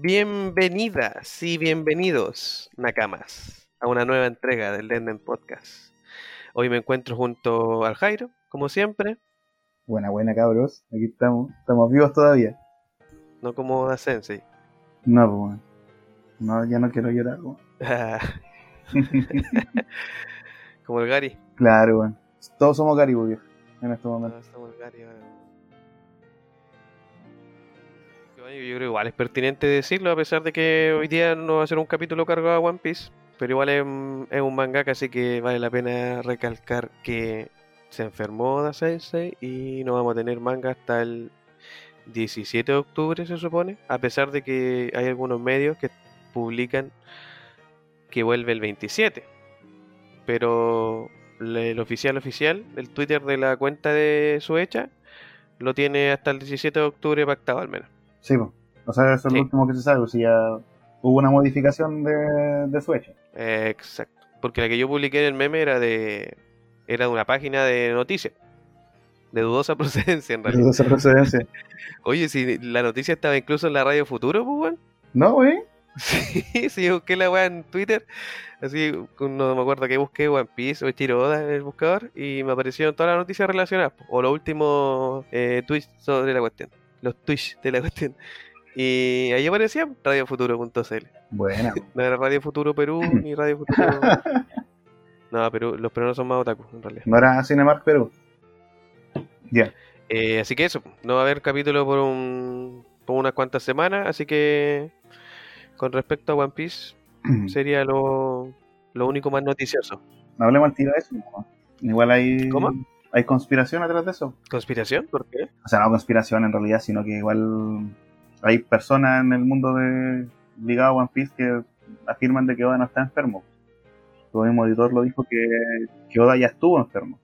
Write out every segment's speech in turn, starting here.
Bienvenidas y bienvenidos, Nakamas, a una nueva entrega del Lenden Podcast. Hoy me encuentro junto al Jairo, como siempre. Buena, buena, cabros. Aquí estamos. Estamos vivos todavía. No como Da Sensei. No, pues. No, ya no quiero llorar, weón. como el Gary. Claro, weón. Todos somos Gary, viejo, en este momento. Ah, somos Gary. Bueno, Yo creo igual es pertinente decirlo, a pesar de que hoy día no va a ser un capítulo cargado a One Piece, pero igual es, es un mangaka, así que vale la pena recalcar que se enfermó Da Sensei y no vamos a tener manga hasta el 17 de octubre, se supone, a pesar de que hay algunos medios que publican que vuelve el 27. Pero el oficial oficial, el Twitter de la cuenta de Suecha, lo tiene hasta el 17 de octubre pactado al menos. Sí, pues. O sea, eso es Sí. lo último que se sabe. pues, Si ya hubo una modificación de, de su hecho. Eh, Exacto. Porque la que yo publiqué en el meme era de era de una página de noticias. De dudosa procedencia en realidad. esa procedencia. Oye, si la noticia estaba incluso en la radio Futuro, pues weón. No, güey. Sí, sí, busqué la weá en Twitter. Así, no me acuerdo que busqué One Piece o Ichiro Oda en el buscador. Y me aparecieron todas las noticias relacionadas. O los últimos eh, tweets sobre la cuestión. Los tweets de la cuestión. Y ahí aparecía radiofuturo.cl. Buena. No era Radio Futuro Perú ni Radio Futuro. No, Perú, los peruanos son más otaku, en realidad. No era Cinemark Perú. Ya. Eh, así que eso, no va a haber capítulo por, un, por unas cuantas semanas. Así que con respecto a One Piece, sería lo, lo único más noticioso. No hablemos al tiro de eso. ¿no? Igual hay. ¿Cómo? Hay conspiración atrás de eso. ¿Conspiración? ¿Por qué? O sea, no conspiración en realidad, sino que igual hay personas en el mundo de ligado a One Piece que afirman de que Oda no está enfermo. Tu mismo editor lo dijo que, que Oda ya estuvo enfermo.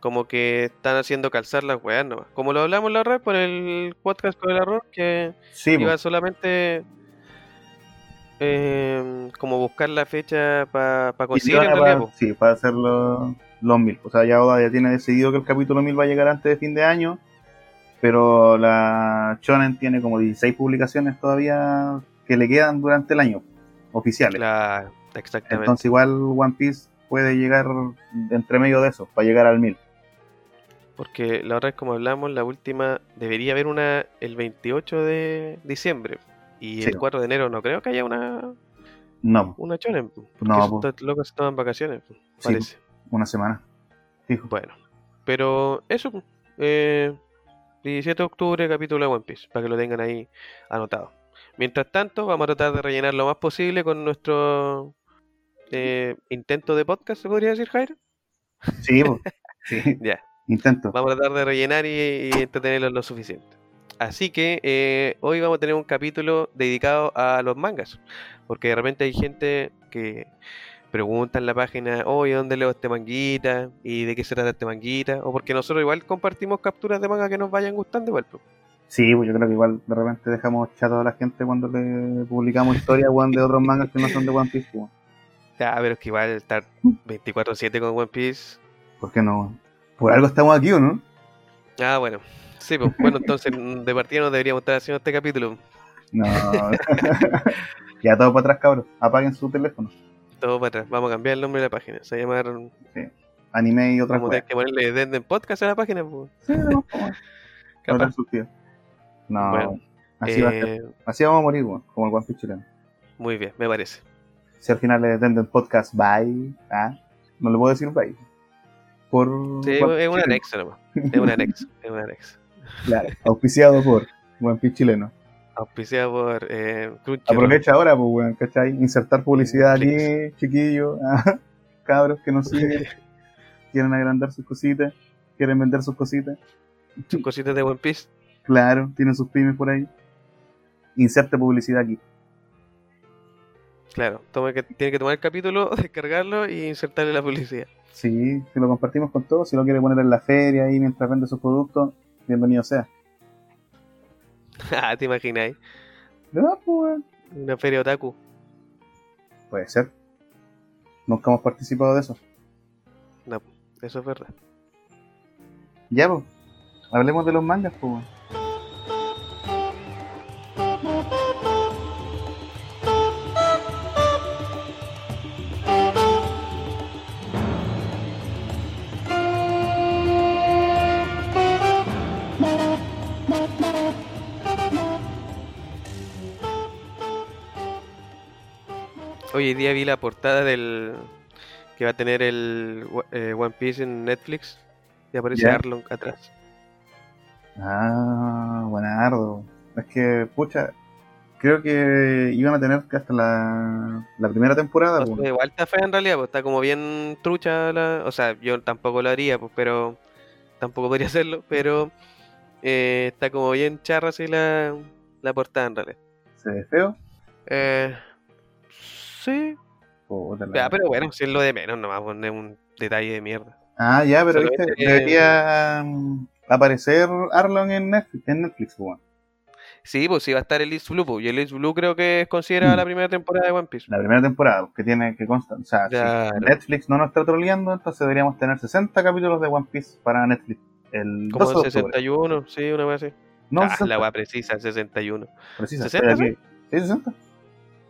Como que están haciendo calzar las weas nomás. Como lo hablamos la red por el podcast con el arroz, que Sí, iba pues, solamente eh, como buscar la fecha para conseguir realidad. para, po. sí, para hacer los, mil. O sea, ya Oda ya tiene decidido que el capítulo 1000 va a llegar antes de fin de año. Pero la Shonen tiene como 16 publicaciones todavía que le quedan durante el año, oficiales. Claro, exactamente. Entonces igual One Piece puede llegar entre medio de eso, para llegar al 1000. Porque la otra vez, como hablamos, la última debería haber una el 28 de diciembre. Y Sí. el 4 de enero no creo que haya una, No, una chonen. Porque No, locos estaban vacaciones, Sí. parece. Una semana. Fijo. Bueno, pero eso, po, eh, 17 de octubre, capítulo de One Piece, para que lo tengan ahí anotado. Mientras tanto, vamos a tratar de rellenar lo más posible con nuestro eh, intento de podcast, ¿se podría decir, Jairo? Sí, sí, Ya. intento. Vamos a tratar de rellenar y, y entretenerlos lo suficiente. Así que eh, hoy vamos a tener un capítulo dedicado a los mangas. Porque de repente hay gente que pregunta en la página, oye, ¿dónde leo este manguita? ¿Y de qué se trata este manguita? O porque nosotros igual compartimos capturas de manga que nos vayan gustando igual. pues. Sí, pues yo creo que igual de repente dejamos chato a la gente cuando le publicamos historias de otros mangas que no son de One Piece. weón. Ya, pero es que igual estar 24-7 con One Piece. ¿Por qué no? Por algo estamos aquí, ¿o no? Ah, bueno. Sí, pues bueno, entonces de partida no deberíamos estar haciendo este capítulo. No. ya todo para atrás, cabros. Apaguen su teléfono. Todo para atrás. Vamos a cambiar el nombre de la página. Se va a llamar Anime y otras cosas. que ponerle Denden Podcast a la página. pues. Sí, no, Capaz. no, surtido. No, Bueno, así, va a Eh, ser. así vamos a morir, weón, como el One Piece chileno. muy bien, me parece. Si al final le den podcast, bye. Ah, no le puedo decir bye. Por Sí, es un anexo nomás. Es un anexo. Es un anexo. Claro, auspiciado por One Piece chileno. Auspiciado por eh. Aprovecha ahora, pues, weón, ¿cachai? Insertar publicidad aquí, chiquillos, cabros que nos siguen, quieren agrandar sus cositas, quieren vender sus cositas. Sus cositas de One Piece. Claro, tienen sus pymes por ahí. Inserte publicidad aquí. Claro, toma que, tiene que tomar el capítulo, descargarlo y insertarle la publicidad. Sí, si lo compartimos con todos, si lo quiere poner en la feria ahí mientras vende sus productos, bienvenido sea. Ah, ¿Te imagináis? No, pues. Una feria otaku. Puede ser. Nunca hemos participado de eso. No, eso es verdad. Ya, pues. Hablemos de los mangas, pues. Hoy día vi la portada del que va a tener el eh, One Piece en Netflix y aparece Ya. Arlong atrás. Ah, buenardo. Es que, pucha, creo que iban a tener que hasta la, la primera temporada. No pues. igual está fea en realidad, pues está como bien trucha la... O sea, yo tampoco lo haría, pues, pero... Tampoco podría hacerlo, pero... eh, está como bien charra así la, la portada en realidad. Se ve feo. Eh, la- ya, pero bueno, si es lo de menos, nomás poner un detalle de mierda. Ah, ya, pero viste, debería mm, aparecer Arlong en Netflix, en Netflix pues, bueno. Sí, pues sí va a estar el East Blue, pues, y el East Blue creo que es considerada Mm. la primera temporada de One Piece. La primera temporada, que tiene que constar. O sea, Claro. si Netflix no nos está troleando, entonces deberíamos tener 60 capítulos de One Piece para Netflix. El Como 12 el de octubre. 61, sí, una vez así. No, ah, 60, la weá precisa, el 61. precisa. 60, estoy aquí. Sí, 60.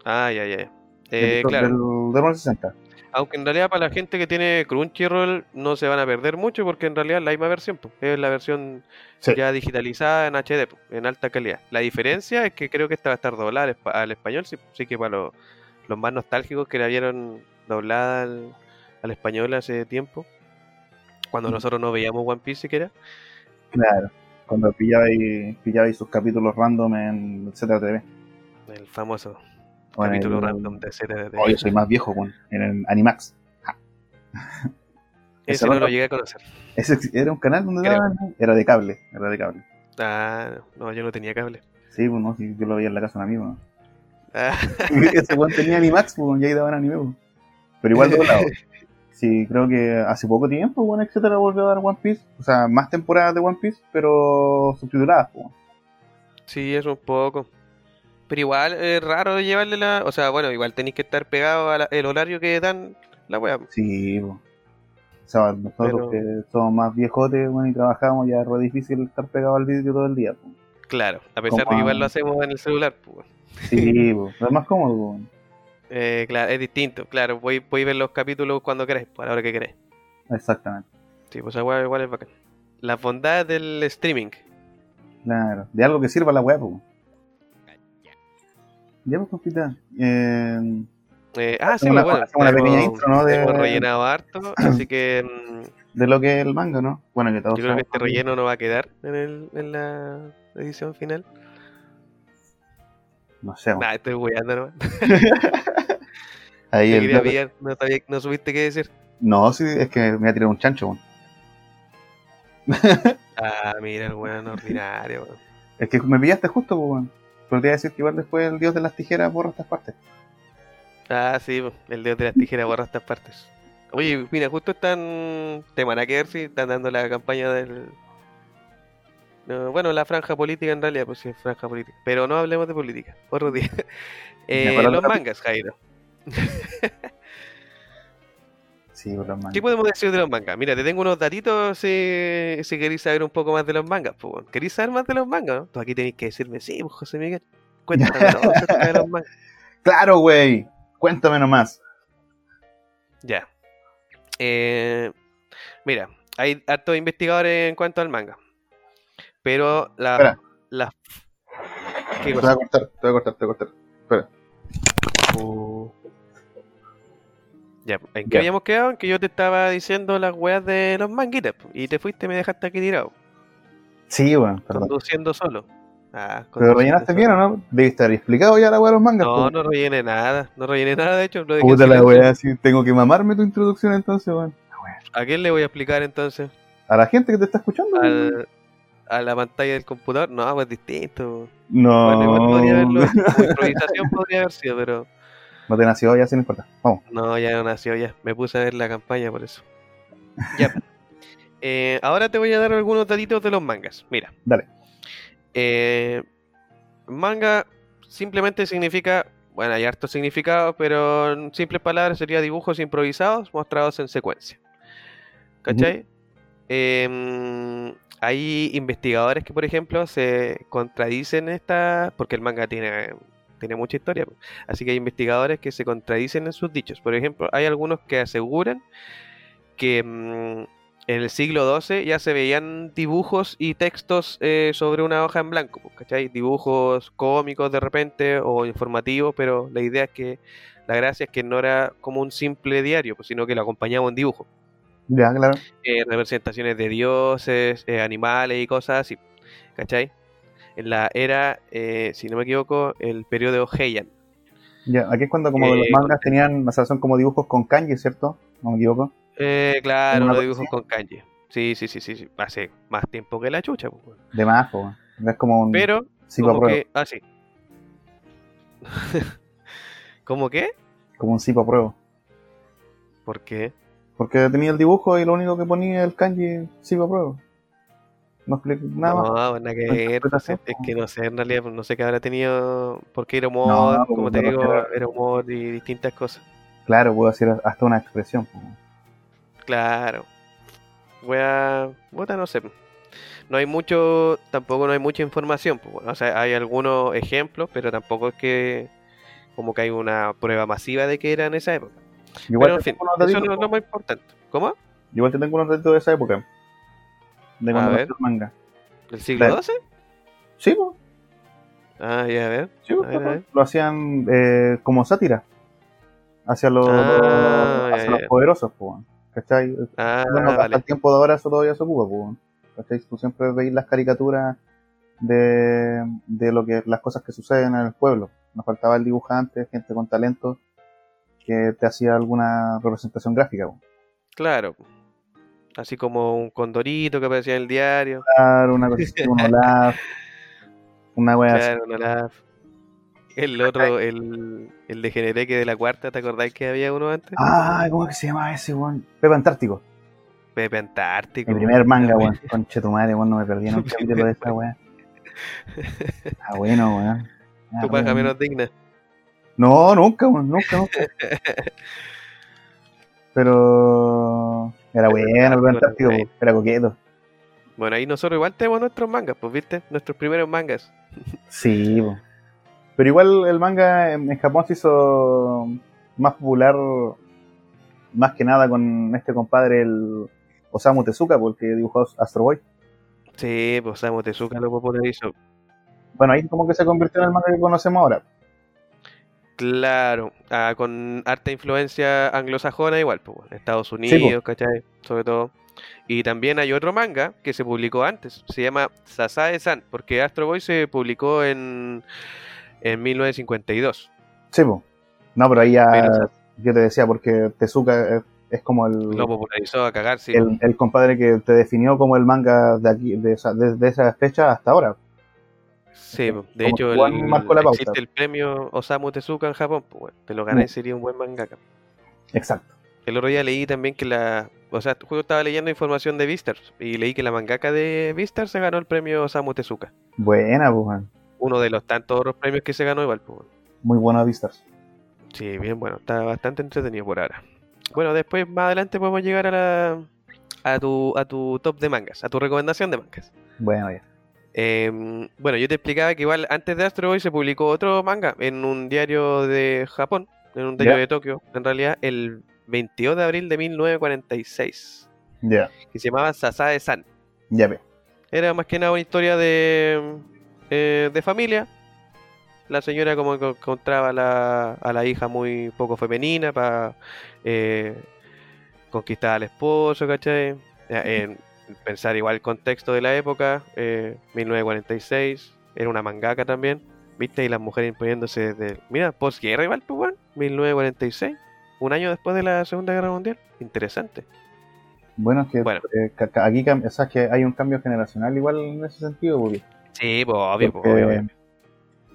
Ah, ya, ya. ya. Eh, Del- claro. Del, del 60. Aunque en realidad para la gente que tiene Crunchyroll no se van a perder mucho porque en realidad es la misma versión, pues, es la versión Sí. ya digitalizada en HD, en alta calidad. La diferencia es que creo que esta va a estar doblada al español, sí, sí que para los, los más nostálgicos que la vieron doblada al, al español hace tiempo, cuando Mm. nosotros no veíamos One Piece siquiera. Claro. Cuando pillabais, pillabais sus capítulos random en ZTV. El famoso O en capítulo el- random de ZDT. Oh, yo soy más viejo, weón. En el Animax. Ese ese no lo llegué a conocer. Ese era un canal donde daban. Era de cable. Era de cable. Ah, no, yo no tenía cable. Sí, pues no, sí, yo lo veía en la casa de un amigo. Ah, Ese weón tenía Animax, pues, y ahí daban anime, pues. Pero igual doblado. Sí, creo que hace poco tiempo, bueno, etcétera, volvió a dar One Piece. O sea, más temporadas de One Piece, pero subtituladas, pues. sí, eso un poco. Pero igual es raro llevarle la... O sea, bueno, igual tenéis que estar pegado al horario que dan la wea. Sí, pues. O sea, nosotros Pero- que somos más viejotes, bueno, y trabajamos, ya es re difícil estar pegado al vídeo todo el día, pues. Claro, a pesar de que igual lo hacemos en el celular. Pues. Sí, pues. Es más cómodo, pues. Eh, claro, es distinto. Claro, voy, voy a ver los capítulos cuando queráis, a la hora que queráis. Exactamente. Sí, pues wea igual es bacán. Las bondades del streaming. Claro. De algo que sirva la web, pues. Ya, pues, compita. Eh, Eh, ah, sí, una- pues, bueno. hacemos una pequeña intro, ¿no? de- Hemos rellenado harto, así que mm, de lo que es el manga, ¿no? Bueno, que todos yo creo que este relleno no va a quedar en, el, en la edición final. No sé. Nah, estoy weando nomás. Ahí el quería bloque- pillar, no, sabía- no supiste qué decir. No, sí, es que me ha tirado un chancho, weón. Ah, mira, el weón ordinario, weón. Es que me pillaste justo, pues, weón. Pero te iba a decir que igual después el dios de las tijeras borra estas partes. Ah, sí, el dedo de las tijeras borra estas partes. Oye, mira, justo están. Te van a quedar si están dando la campaña del. No, bueno, la franja política en realidad, pues sí, franja política. Pero no hablemos de política, otro día. Eh, los mangas, Jairo. Sí, las manos. ¿Qué podemos decir de los mangas? Mira, te tengo unos datitos si, si queréis saber un poco más de los mangas. Pues. ¿Queréis saber más de los mangas? No? Tú aquí tenéis que decirme, sí, pues, José Miguel. Cuéntame todo acerca de los mangas. Claro, güey. Cuéntame nomás. Ya. Eh, mira, hay hartos investigadores en cuanto al manga. Pero la. Espera. la Te ¿Qué voy cosa? a cortar, te voy a cortar, te voy a cortar. Espera. Ya, ¿en qué habíamos quedado? En que yo te estaba diciendo las weas de los manguitas. Y te fuiste y me dejaste aquí tirado. Sí, weón, perdón. Conduciendo solo. Ah, Pero rellenaste bien, ¿o no? Debiste haber explicado ya la weá de los mangas. No, no rellené nada. No rellené nada, de hecho. Puta la weá, sí, tengo que mamarme tu introducción entonces, weón. ¿A quién le voy a explicar entonces? A la gente que te está escuchando. weón. ¿Al, ¿A la pantalla del computador? No, pues distinto. No. Bueno, igual podría haberlo. Improvisación podría haber sido, pero No te nació ya, sin importa. Vamos. no, ya no nació ya. Me puse a ver la campaña por eso. Ya. Eh, ahora te voy a dar algunos datitos de los mangas. Mira. Dale. Eh, manga simplemente significa, bueno, hay hartos significados, pero en simples palabras sería dibujos improvisados mostrados en secuencia. ¿Cachai? Em, hay investigadores que, por ejemplo, se contradicen en esta, porque el manga tiene, tiene mucha historia, así que hay investigadores que se contradicen en sus dichos. Por ejemplo, hay algunos que aseguran que mm, en el siglo XII ya se veían dibujos y textos eh, sobre una hoja en blanco, ¿cachai? Dibujos cómicos de repente o informativos, pero la idea es que, la gracia es que no era como un simple diario, pues, sino que lo acompañaba un dibujo. Ya, claro. Eh, representaciones de dioses, eh, animales y cosas así, ¿cachai? En la era, eh, si no me equivoco, el periodo Heian. Ya, aquí es cuando como Eh, los mangas tenían, o sea, son como dibujos con kanji, ¿cierto? No me equivoco. Eh, claro, los dibujos con kanji. Sí, sí, sí, sí, sí. Hace más tiempo que la chucha, pues. De más, weón. Es como un Pero, como que. Ah, sí. ¿Cómo qué? Como un psicopruebo. ¿Por qué? Porque tenía el dibujo y lo único que ponía el kanji psicopruebo. No explico nada no, más. pues que ver. pues, es que no sé, en realidad, pues, no sé qué habrá tenido. Porque era humor, No, como pues, te digo, era humor y distintas cosas. Claro, puedo decir hasta una expresión. po. Claro. Wea. Puta, no sé. No hay mucho. Tampoco no hay mucha información. Pues, bueno, o sea, hay algunos ejemplos, pero tampoco es que. Como que hay una prueba masiva de que era en esa época. Igual pero en fin, eso no es lo más importante. ¿Cómo? Igual te tengo unos datitos de esa época. De cuando nació el manga. ¿Del siglo. XII? Sí, po. Ah, ya, a ver. Sí, po, A ver, a ver. lo hacían eh, como sátira. Hacia los, Ah, hacia ya, los ya. poderosos, po. ¿Cachai? Ah, bueno, hasta el tiempo de ahora eso todavía se ocupa, po. ¿Cachai? Tú siempre veis las caricaturas de, de lo que las cosas que suceden en el pueblo. Nos faltaba el dibujante, gente con talento que te hacía alguna representación gráfica. po. Claro. Así como un condorito que aparecía en el diario. Claro, una cosa así, un Olaf, una wea así. Claro, un Olaf. El otro, el, el de que de la cuarta, ¿te acordáis que había uno antes? Ah, ¿cómo es que se llama ese, weón? Pepe Antártico. Pepe Antártico. Mi primer manga, weón. Conche tu madre, weón, no me perdí en un capítulo de esa weá. Ah, bueno, weón. Ah, Tu paja menos digna. No, nunca, weón, nunca, nunca. Pero era bueno el po, era coqueto. Bueno, ahí nosotros igual tenemos nuestros mangas, pues, ¿viste? Nuestros primeros mangas. Sí, po. pero igual el manga en, Japón se hizo más popular, más que nada con este compadre, el Osamu Tezuka, porque dibujó Astro Boy. Sí, pues Samu Tezuka lo popularizó. Bueno, ahí como que se convirtió en el manga que conocemos ahora. Claro, ah, con harta influencia anglosajona igual, pues, bueno, Estados. Unidos, ¿cachai? Sobre todo. Y también hay otro manga que se publicó antes, se llama Sasae-san, porque Astro Boy se publicó en, en 1952. Sí, po. No, pero ahí ya, Pero, yo te decía, porque Tezuka es, como el, lo popularizó a cagar, sí. el, el compadre que te definió como el manga de aquí, de esa, desde esa fecha hasta ahora. Sí, de hecho, el- existe el premio Osamu Tezuka en Japón, pues, bueno, te lo gané Mm. sería un buen mangaka. Exacto. El otro día leí también que la. O sea, justo estaba leyendo información de Beastars y leí que la mangaka de Beastars se ganó el premio Osamu Tezuka. Buena, man. Uno de los tantos otros premios que se ganó igual, pues. bueno. muy buena Vistas. Sí, bien bueno, está bastante entretenido por ahora. Bueno, después más adelante podemos llegar a la. A tu, a tu top de mangas, a tu recomendación de mangas. Bueno, ya. Em, bueno, yo te explicaba que igual antes de Astro Boy se publicó otro manga en un diario de Japón, en un diario de Tokio, en realidad el 22 de abril de 1946, Ya, que se llamaba Sasae-san. ya ve. Era más que nada una historia de, eh, de familia. La señora como que encontraba a la, a la hija muy poco femenina para conquistar al esposo, ¿cachai? En- pensar igual el contexto de la época, eh, 1946, era una mangaka también, ¿viste? Y las mujeres imponiéndose desde, mira, posguerra igual, pues, weón, 1946, un año después de la Segunda Guerra Mundial. Interesante. Bueno, es que Bueno. eh, aquí o sea, es que hay un cambio generacional igual en ese sentido, porque Sí, pues, obvio, Porque- obvio, obvio.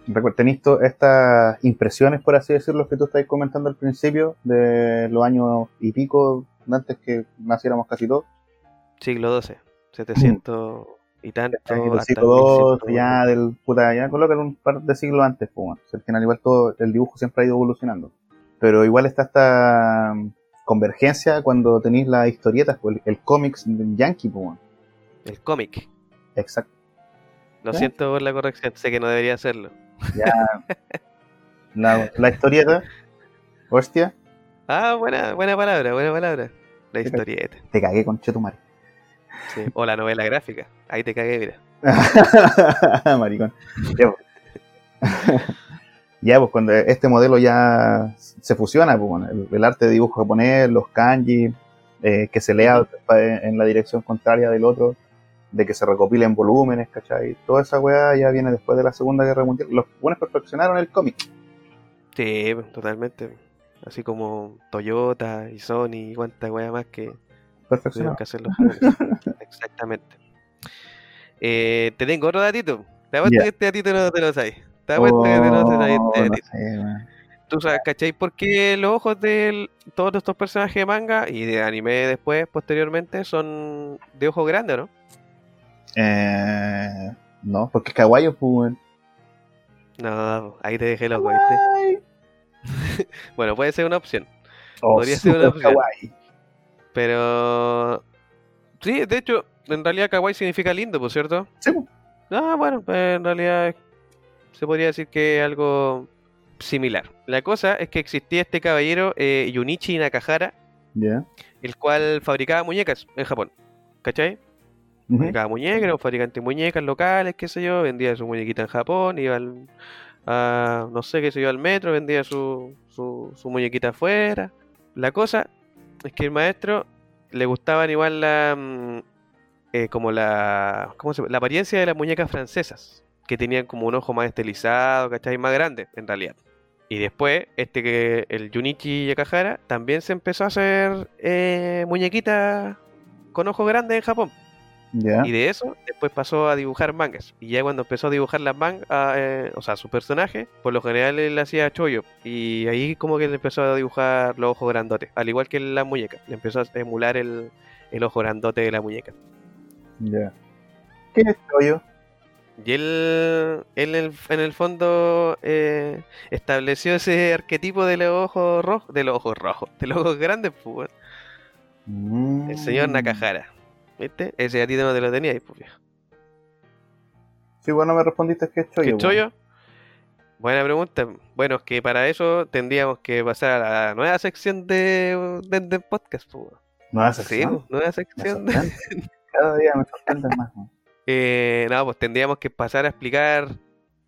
recuerda, tenéis estas impresiones, por así decirlo, que tú estáis comentando al principio, de los años y pico, antes que naciéramos casi todos. Siglo XII, 700 y tanto. Del hasta siglo II, 1100, ya del puta, ya colócalo un par de siglos antes, pues, al final igual todo, el dibujo siempre ha ido evolucionando. Pero igual está esta mm, convergencia cuando tenéis las historietas, pues, el, el cómics Yankee, pues. El cómic. exacto. Lo siento por la corrección, sé que no debería hacerlo. Ya, la, la historieta, hostia, Ah, buena, buena palabra, buena palabra. La historieta. te cagué con Chetumare. Sí, O la novela gráfica. Ahí te cagué, mira. Maricón. Ya, pues. Ya, pues cuando este modelo ya se fusiona, pues, con el, el arte de dibujo japonés, los kanji, eh, que se lea en la dirección contraria del otro, de que se recopilen volúmenes, ¿cachai? Toda esa weá ya viene después de la Segunda Guerra Mundial. Los buenos perfeccionaron el cómic. Sí, totalmente. Así como Toyota y Sony y cuánta wea más que Perfeccionaron. que hacer los japoneses. Exactamente. Eh, te tengo otro datito. Te apuesto Ya. que este datito no te lo sabes. Te apuesto que no te sabes Oh, este no datito. sé, weón. ¿Tú sabes, cachai? por qué los ojos de todos estos personajes de manga y de anime después, posteriormente, son de ojos grandes, ¿no? Eh, no, porque es kawaii, pues, weón. No, ahí te dejé loco, ¿viste? Bueno, puede ser una opción. Oh, Podría ser una opción. kawaii. Pero. Sí, de hecho, en realidad kawaii significa lindo, por cierto. Sí. Ah, bueno, pues en realidad se podría decir que es algo similar. La cosa es que existía este caballero, eh, Yunichi Nakahara, el cual fabricaba muñecas en Japón. ¿Cachai? Fabricaba muñecas, era un fabricante de muñecas locales, qué sé yo, vendía su muñequita en Japón, iba al, a, no sé qué sé yo, al metro, vendía su, su, su muñequita afuera. La cosa es que el maestro le gustaban igual la, mm, eh, como la, ¿cómo se la apariencia de las muñecas francesas, que tenían como un ojo más estilizado, ¿cachai? Más grande, en realidad. Y después, este que el Junichi Yakahara también se empezó a hacer eh, muñequitas con ojos grandes en Japón. Ya. Y de eso, después pasó a dibujar mangas. Y ya cuando empezó a dibujar las mangas, o sea, su personaje, por lo general él hacía chollo. Y ahí como que le empezó a dibujar los ojos grandotes. Al igual que la muñeca. Le empezó a emular el, el ojo grandote de la muñeca. Ya. ¿Qué es yo? Y él, él en, el, en el fondo eh, estableció ese arquetipo de los ojos rojos, de los ojos rojos, de los ojos grandes, pues, el señor Mm. Nakahara. ¿Viste? Ese a ti no te lo tenías, pues, viejo. Sí, bueno, me respondiste que es chollo. ¿Qué chollo? Buena pregunta. Bueno, es que para eso tendríamos que pasar a la nueva sección de, de, de podcast. pues. Nueva Sí, sección. pues, nueva sección. de-. Cada día me sorprenden más. weón. Eh, no, pues tendríamos que pasar a explicar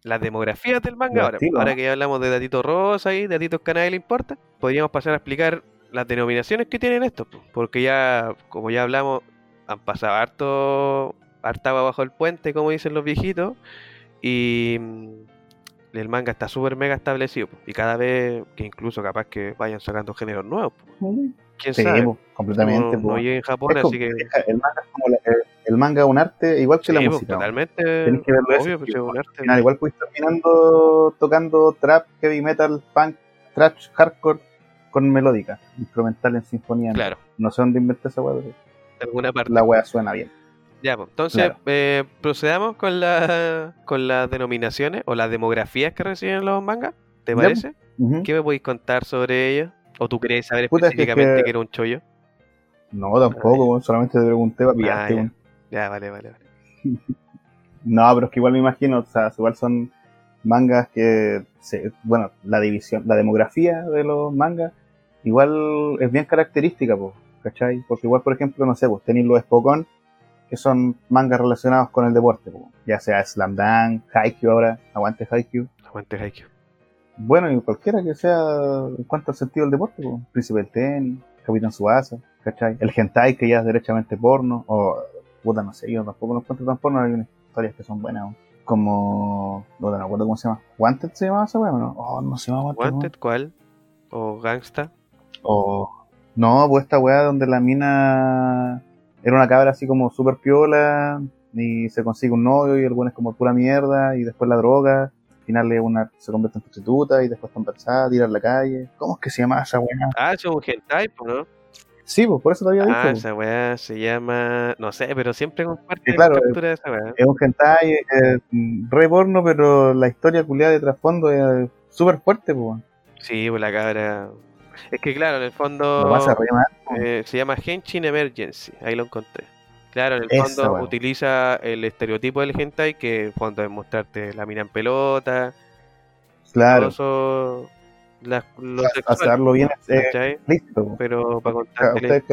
las demografías del manga ahora. Ahora ¿no? que ya hablamos de Datito Rosa y Datitos que a nadie le importa, podríamos pasar a explicar las denominaciones que tienen estos. pues, Porque ya, como ya hablamos, han pasado harto, harta agua bajo el puente, como dicen los viejitos, y mm, el manga está súper mega establecido. Y cada vez que incluso capaz que vayan sacando géneros nuevos. pues, ¿Quién Sí, sabe? pues, completamente. no, pues. no llegué en Japón, Es como- así que... El manga es como la- el, el manga es un arte igual que la pues, música. totalmente Tenés que verlo ese obvio, pues, es un arte. Al final, igual puedes terminando tocando trap, heavy metal, punk, thrash, hardcore con melódica, instrumental en sinfonía. Claro, No sé dónde inventé esa pero de alguna parte. la weá suena bien. Ya, pues, entonces Claro. eh, procedamos con, la, con las denominaciones o las demografías que reciben los mangas. ¿Te parece? Ujú. ¿Qué me podéis contar sobre ellos? ¿O tú crees saber Puta, es que- específicamente que... era un chollo? No, tampoco, Ah, solamente te pregunté para Ah, pillarte. ya. vale, vale. vale. No, pero es que igual me imagino, o sea, igual son mangas que, se- bueno, la división, la demografía de los mangas, igual es bien característica, pues, ¿cachai? Porque igual, por ejemplo, no sé, pues tenéis los Spokon, que son mangas relacionados con el deporte, po, ya sea Slam Dunk, Haikyuu ahora, aguante Haikyuu. Aguante Haikyuu. Bueno, y cualquiera que sea en cuanto al sentido del deporte, po, Príncipe del Tenis, Capitán Suasa, ¿cachai? El hentai que ya es derechamente porno, o puta, no sé, yo tampoco lo encuentro tan porno, hay unas historias que son buenas, como, no, no me acuerdo cómo se llama, ¿Wanted se llamaba esa weá no? Oh, no se llama Wanted. ¿Wanted cuál? ¿O Gangsta? O, no, pues esta weá donde la mina era una cabra así como super piola, y se consigue un novio, y el weón es como pura mierda, y después la droga, al final es una, se convierte en prostituta, y después está embarazada, tira a la calle. ¿Cómo es que se llama esa weá? Ah, eso es un hentai, ¿no? Sí, pues por eso te había dicho. Ah, esa weá se llama... No sé, pero siempre comparte Sí, claro, captura de esa weá. Es un hentai eh, re porno, pero la historia culiada de trasfondo es súper fuerte, pues. Sí, pues la cabra... Es que claro, en el fondo... Lo. Eh, se llama Henshin Emergency, ahí lo encontré. Claro, en el fondo utiliza el estereotipo del hentai, que en el fondo es mostrarte la mina en pelota, Claro, la- lo a- sexual, hacerlo bien eh, listo. Pero para contarte...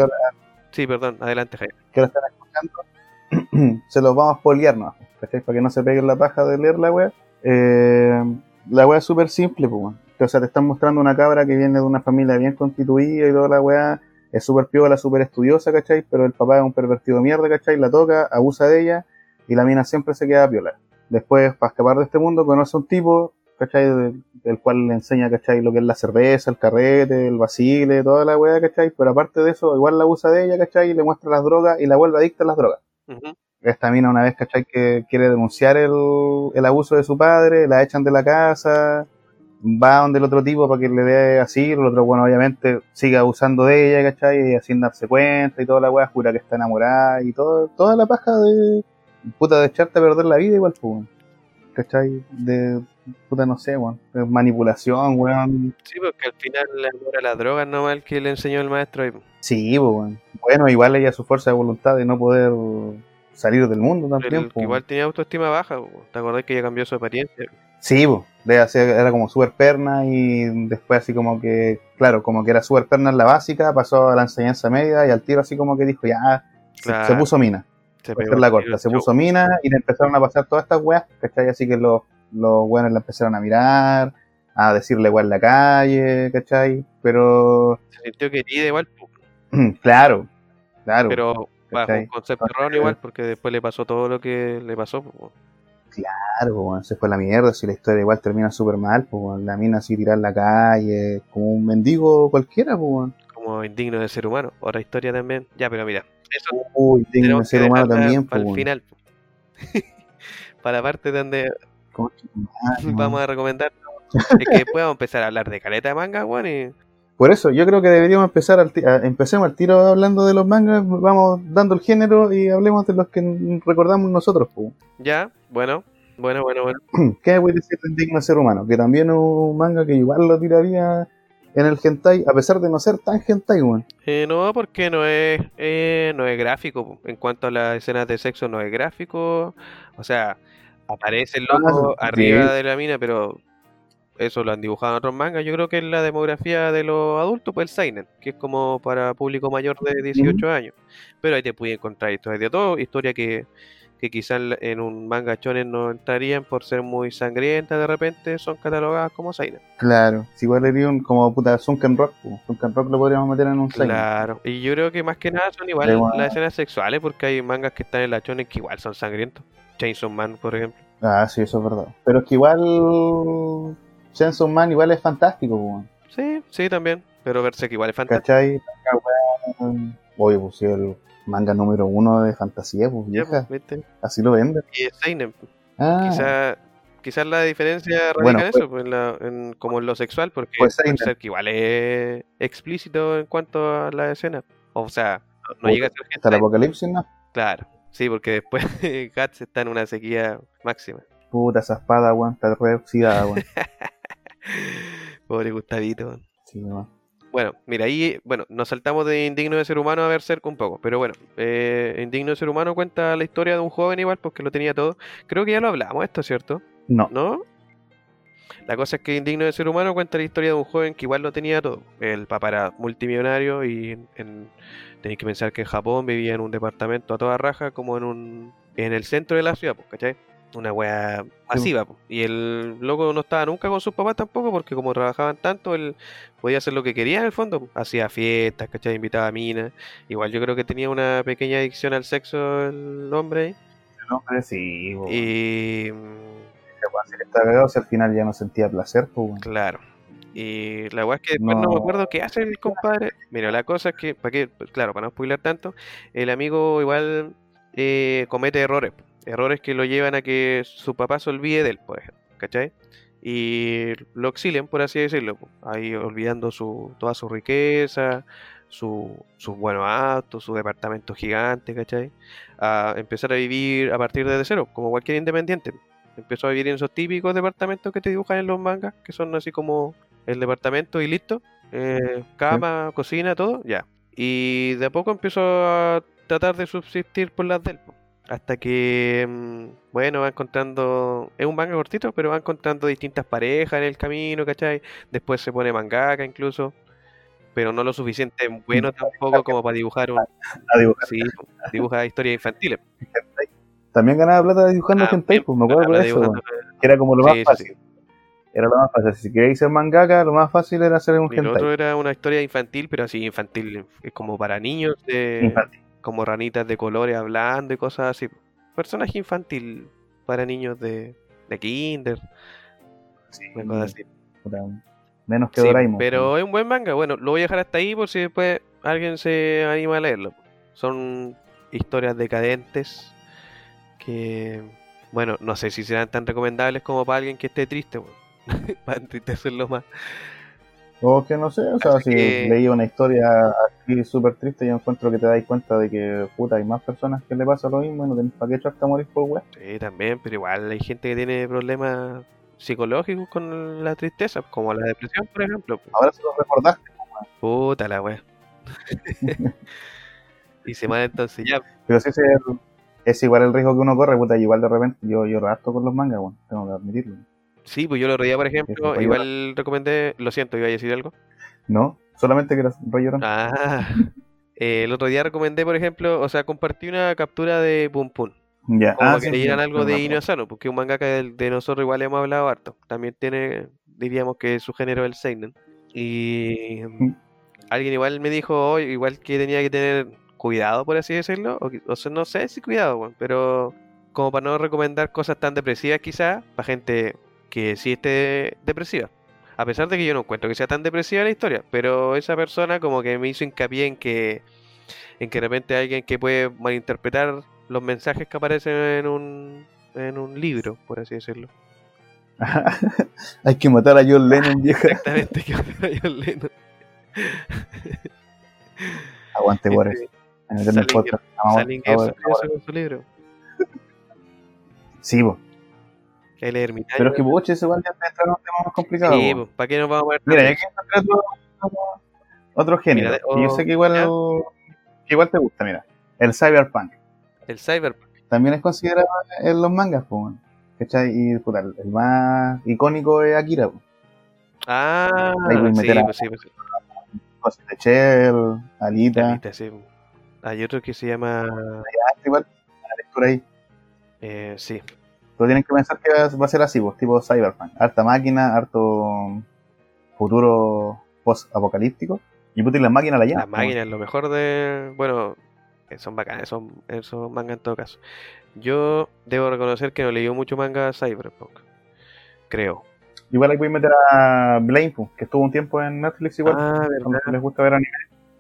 Sí, perdón, adelante, Jaime. que ahora están explicando, se los vamos a poliar. Para que no se peguen la paja de leer la web. Eh, la wea es súper simple, pues, O sea, te están mostrando una cabra que viene de una familia bien constituida y toda la weá. Es súper piola, súper estudiosa, ¿cachai? Pero el papá es un pervertido mierda, ¿cachai? La toca, abusa de ella y la mina siempre se queda piola. Después, para escapar de este mundo, conoce a un tipo, ¿cachai? Del, cual le enseña, ¿cachai? Lo que es la cerveza, el carrete, el basile, toda la weá, ¿cachai? Pero aparte de eso, igual la abusa de ella, ¿cachai? Y le muestra las drogas y la vuelve adicta a las drogas. Esta mina una vez, ¿cachai? Que quiere denunciar el, el abuso de su padre, la echan de la casa, va donde el otro tipo para que le dé así, el otro, bueno, obviamente sigue abusando de ella, ¿cachai? Y sin darse cuenta y toda la weá, jura que está enamorada y todo, toda la paja de, puta, de echarte a perder la vida igual, pues, ¿cachai? De, puta, no sé, weón, manipulación, weón. Sí, porque al final le amor a las drogas nomás el que le enseñó el maestro. Ahí. Sí, pues, Bueno, igual ella su fuerza de voluntad de no poder salir del mundo también. igual tenía autoestima baja, ¿te acordás que ella cambió su apariencia? Sí, pues, era como super perna y después así como que, claro, como que era super perna en la básica, pasó a la enseñanza media y al tiro así como que dijo, ya, se, puso mina. Se, la corta, se puso mina y le empezaron a pasar todas estas weas, ¿cachai? Así que los, los weones la empezaron a mirar, a decirle igual en la calle, ¿cachai? Pero... Se sintió querida igual. claro, claro. Pero bajo un concepto erróneo igual, porque después le pasó todo lo que le pasó. Claro, se fue la mierda, si la historia igual termina súper mal, pues la mina así tirar en la calle, como un mendigo cualquiera, pues. Como indigno de ser humano, otra historia también. Ya, pero mira, eso Uy, indigno de ser humano también, Para el final, para la parte donde vamos a recomendar que después vamos a empezar a hablar de caleta de manga, weón, y por eso, yo creo que deberíamos empezar al empecemos al tiro hablando de los mangas, vamos dando el género y hablemos de los que recordamos nosotros. Ya, bueno, bueno, bueno, bueno. ¿Qué voy a decir de Indigno Ser Humano? Que también es un manga que igual lo tiraría en el hentai, a pesar de no ser tan hentai, weón. Eh, no, porque no es, eh, no es gráfico. En cuanto a las escenas de sexo, no es gráfico. O sea, aparece el loco ah, arriba de la mina, pero eso lo han dibujado en otros mangas. Yo creo que es la demografía de los adultos, pues el Seinen, que es como para público mayor de 18 años. Pero ahí te puedes encontrar historias de todo, historia que, que quizás en un manga chonen no entrarían por ser muy sangrientas de repente, son catalogadas como Seinen. Claro, si igual sería un como puta Sunken Rock, Sunken Rock lo podríamos meter en un Seinen. Claro, y yo creo que más que nada son igual las escenas sexuales, porque hay mangas que están en la chonen que igual son sangrientos. Chainsaw Man, por ejemplo. Ah, sí, eso es verdad. Pero es que igual Chainsaw Man igual es fantástico, weón. Sí, sí, también. Pero Berserk igual es fantástico. ¿Cachai? Oye, pues sí, el manga número uno de fantasía, pues vieja. Pues, Así lo vende. Y Seinen. Ah. Quizás la diferencia radica en eso, pues, en, la, en, como en lo sexual, porque pues Berserk igual es explícito en cuanto a la escena. O sea, no, llega a ser Hasta el apocalipsis, ¿no? Claro, sí, porque después Guts está en una sequía máxima. Puta, esa espada, weón, está reoxidada, weón. Pobre Gustavito. Bueno, mira, ahí, bueno, nos saltamos de Indigno de Ser Humano a ver cerca un poco, pero bueno, eh, Indigno de Ser Humano cuenta la historia de un joven igual, porque lo tenía todo. Creo que ya lo hablamos esto, ¿cierto? No. ¿No? La cosa es que Indigno de Ser Humano cuenta la historia de un joven que igual lo tenía todo. El papá era multimillonario y en, tenéis que pensar que en Japón vivía en un departamento a toda raja, como en un en el centro de la ciudad, ¿cachai? Una wea masiva. Y el loco no estaba nunca con sus papás tampoco, porque como trabajaban tanto, él podía hacer lo que quería en el fondo. Hacía fiestas, ¿cachai? Invitaba a minas. Igual yo creo que tenía una pequeña adicción al sexo el hombre. El hombre sí, Y. si al final ya no sentía placer, pues, Claro. Y la weá es que después no. me acuerdo qué hace el compadre. Mira, la cosa es que, para que, claro, para no spoiler tanto, el amigo igual eh, comete errores errores que lo llevan a que su papá se olvide de él, por ejemplo, ¿cachai? Y lo exilian, por así decirlo, ahí olvidando su, toda su riqueza, sus su buenos actos, su departamento gigante, ¿cachai? A empezar a vivir a partir de cero, como cualquier independiente. Empezó a vivir en esos típicos departamentos que te dibujan en los mangas, que son así como el departamento y listo. Eh, cama, cocina, todo, ya. Y de a poco empezó a tratar de subsistir por las del. Hasta que, mm, bueno, va encontrando. Es un manga cortito, pero va encontrando distintas parejas en el camino, ¿cachai? Después se pone mangaka incluso. pero no lo suficiente bueno tampoco como para dibujar un. A dibujar. Sí, dibuja historias infantiles. También ganaba plata dibujando Ah, hentai, pues me acuerdo de eso, era como lo más Sí, fácil. sí. Era lo más fácil. Si queréis ser mangaka, lo más fácil era hacer un hentai. otro era una historia infantil, pero así infantil, es como para niños, de, Infantil. Como ranitas de colores hablando y cosas así. Personaje infantil para niños de, de kinder, Sí, una cosa así. puta, Menos que Sí, Doraemon. pero es un buen manga. Bueno, lo voy a dejar hasta ahí por si después alguien se anima a leerlo. Son historias decadentes que, bueno, no sé si serán tan recomendables como para alguien que esté triste, para entristecerlo más. O que no sé, o sea, Así si que- leí una historia así súper triste, yo encuentro que te das cuenta de que, puta, hay más personas que le pasa lo mismo y no tenés para qué echarte a morir por weá. Sí, también, pero igual hay gente que tiene problemas psicológicos con la tristeza, como la depresión, por ejemplo. Ahora se lo recordaste. Puta la wea. y se mal entonces ya. Pero sí, es, igual el riesgo que uno corre, puta, igual de repente yo lloro harto con los mangas, bueno, tengo que admitirlo. Sí, pues yo lo reía, por ejemplo, puede igual recomendé, lo siento, iba a decir algo. No, solamente que llorón. Ah, eh, el otro día recomendé, por ejemplo, o sea, compartí una captura de Pum Pum. ya, Como ah, que sí, leyeran sí, algo de Inu Asano, porque un mangaka del- de, nosotros igual hemos hablado harto. También tiene, diríamos que su género es el Seinen. Y Mm. alguien igual me dijo hoy, igual que tenía que tener cuidado, por así decirlo. O, sea, no sé si cuidado, pero como para no recomendar cosas tan depresivas quizás, para gente que sí esté depresiva. A pesar de que yo no encuentro que sea tan depresiva la historia, pero esa persona como que me hizo hincapié en que en que de repente hay alguien que puede malinterpretar los mensajes que aparecen en un en un libro, por así decirlo. Hay que matar a John Lennon, vieja. Exactamente, que era John Lennon. Aguante, Este, Boris. Eternal Salinger- Salinger su libro. Sí, po. El ermitaño. pero es que, pucha, ese igual ya te entra en un tema más complicado. Sí, pues, ¿para qué nos vamos a ver? Mira, ya que otro, otro- género. Mira, y yo sé que igual, que igual te gusta, mira. El cyberpunk. El Cyberpunk. También es considerado en los mangas, weón. ¿Cachai? Y puta, el más icónico es Akira, po. Ah, Ahí sí, meter a- pues sí, pues sí. Ghost de Shell, Alita. Alita, sí. Hay otro que se llama. Ya, igual, una lectura ahí. eh, sí. Pero tienen que pensar que va a ser así, pues, tipo cyberpunk. Harta máquina, harto futuro post-apocalíptico. Y puta, y las máquinas la llenan. Las máquinas, lo mejor de. Bueno, eh, son bacanas, son esos mangas en todo caso. Yo debo reconocer que no leí mucho manga Cyberpunk. Creo. Igual hay que meter a Blame, pues, que estuvo un tiempo en Netflix igual. Ah, a les gusta ver anime.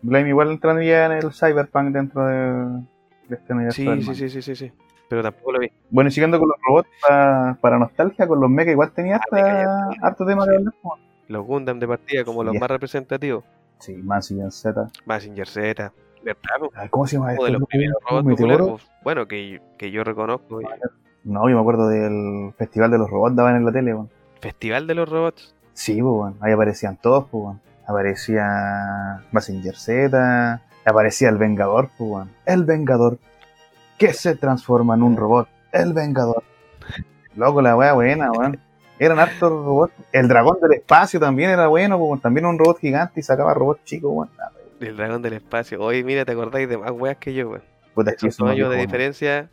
Blame igual entraría en el cyberpunk dentro de, de este universo. Sí, sí, manga. sí, sí, sí, sí. Pero tampoco lo vi. Bueno, y siguiendo con los robots, pa- para nostalgia, con los mecha igual tenía Ah, tenía. harto tema de hablar. Los Gundam de partida como los más representativos. Sí, Massinger Z. Mazinger Z. ¿Verdad? Ay, ¿Cómo se llama Uno esto? de los primeros robots populares. pues, Bueno, que, que yo reconozco. y- No, yo me acuerdo del Festival de los Robots, daban en la tele, weón. Festival de los Robots. Sí, pues, weón. Ahí aparecían todos, pues. Aparecía Massinger Z, aparecía el Vengador, pues. El Vengador. Que se transforma en un robot. El Vengador. Loco, la wea buena, weón. Eran hartos robots. El dragón del espacio también era bueno, weón. También un robot gigante y sacaba robots chicos, weón. Ah, El dragón del espacio. Hoy, mira, te acordáis de más weas que yo, weón. Puta, años de diferencia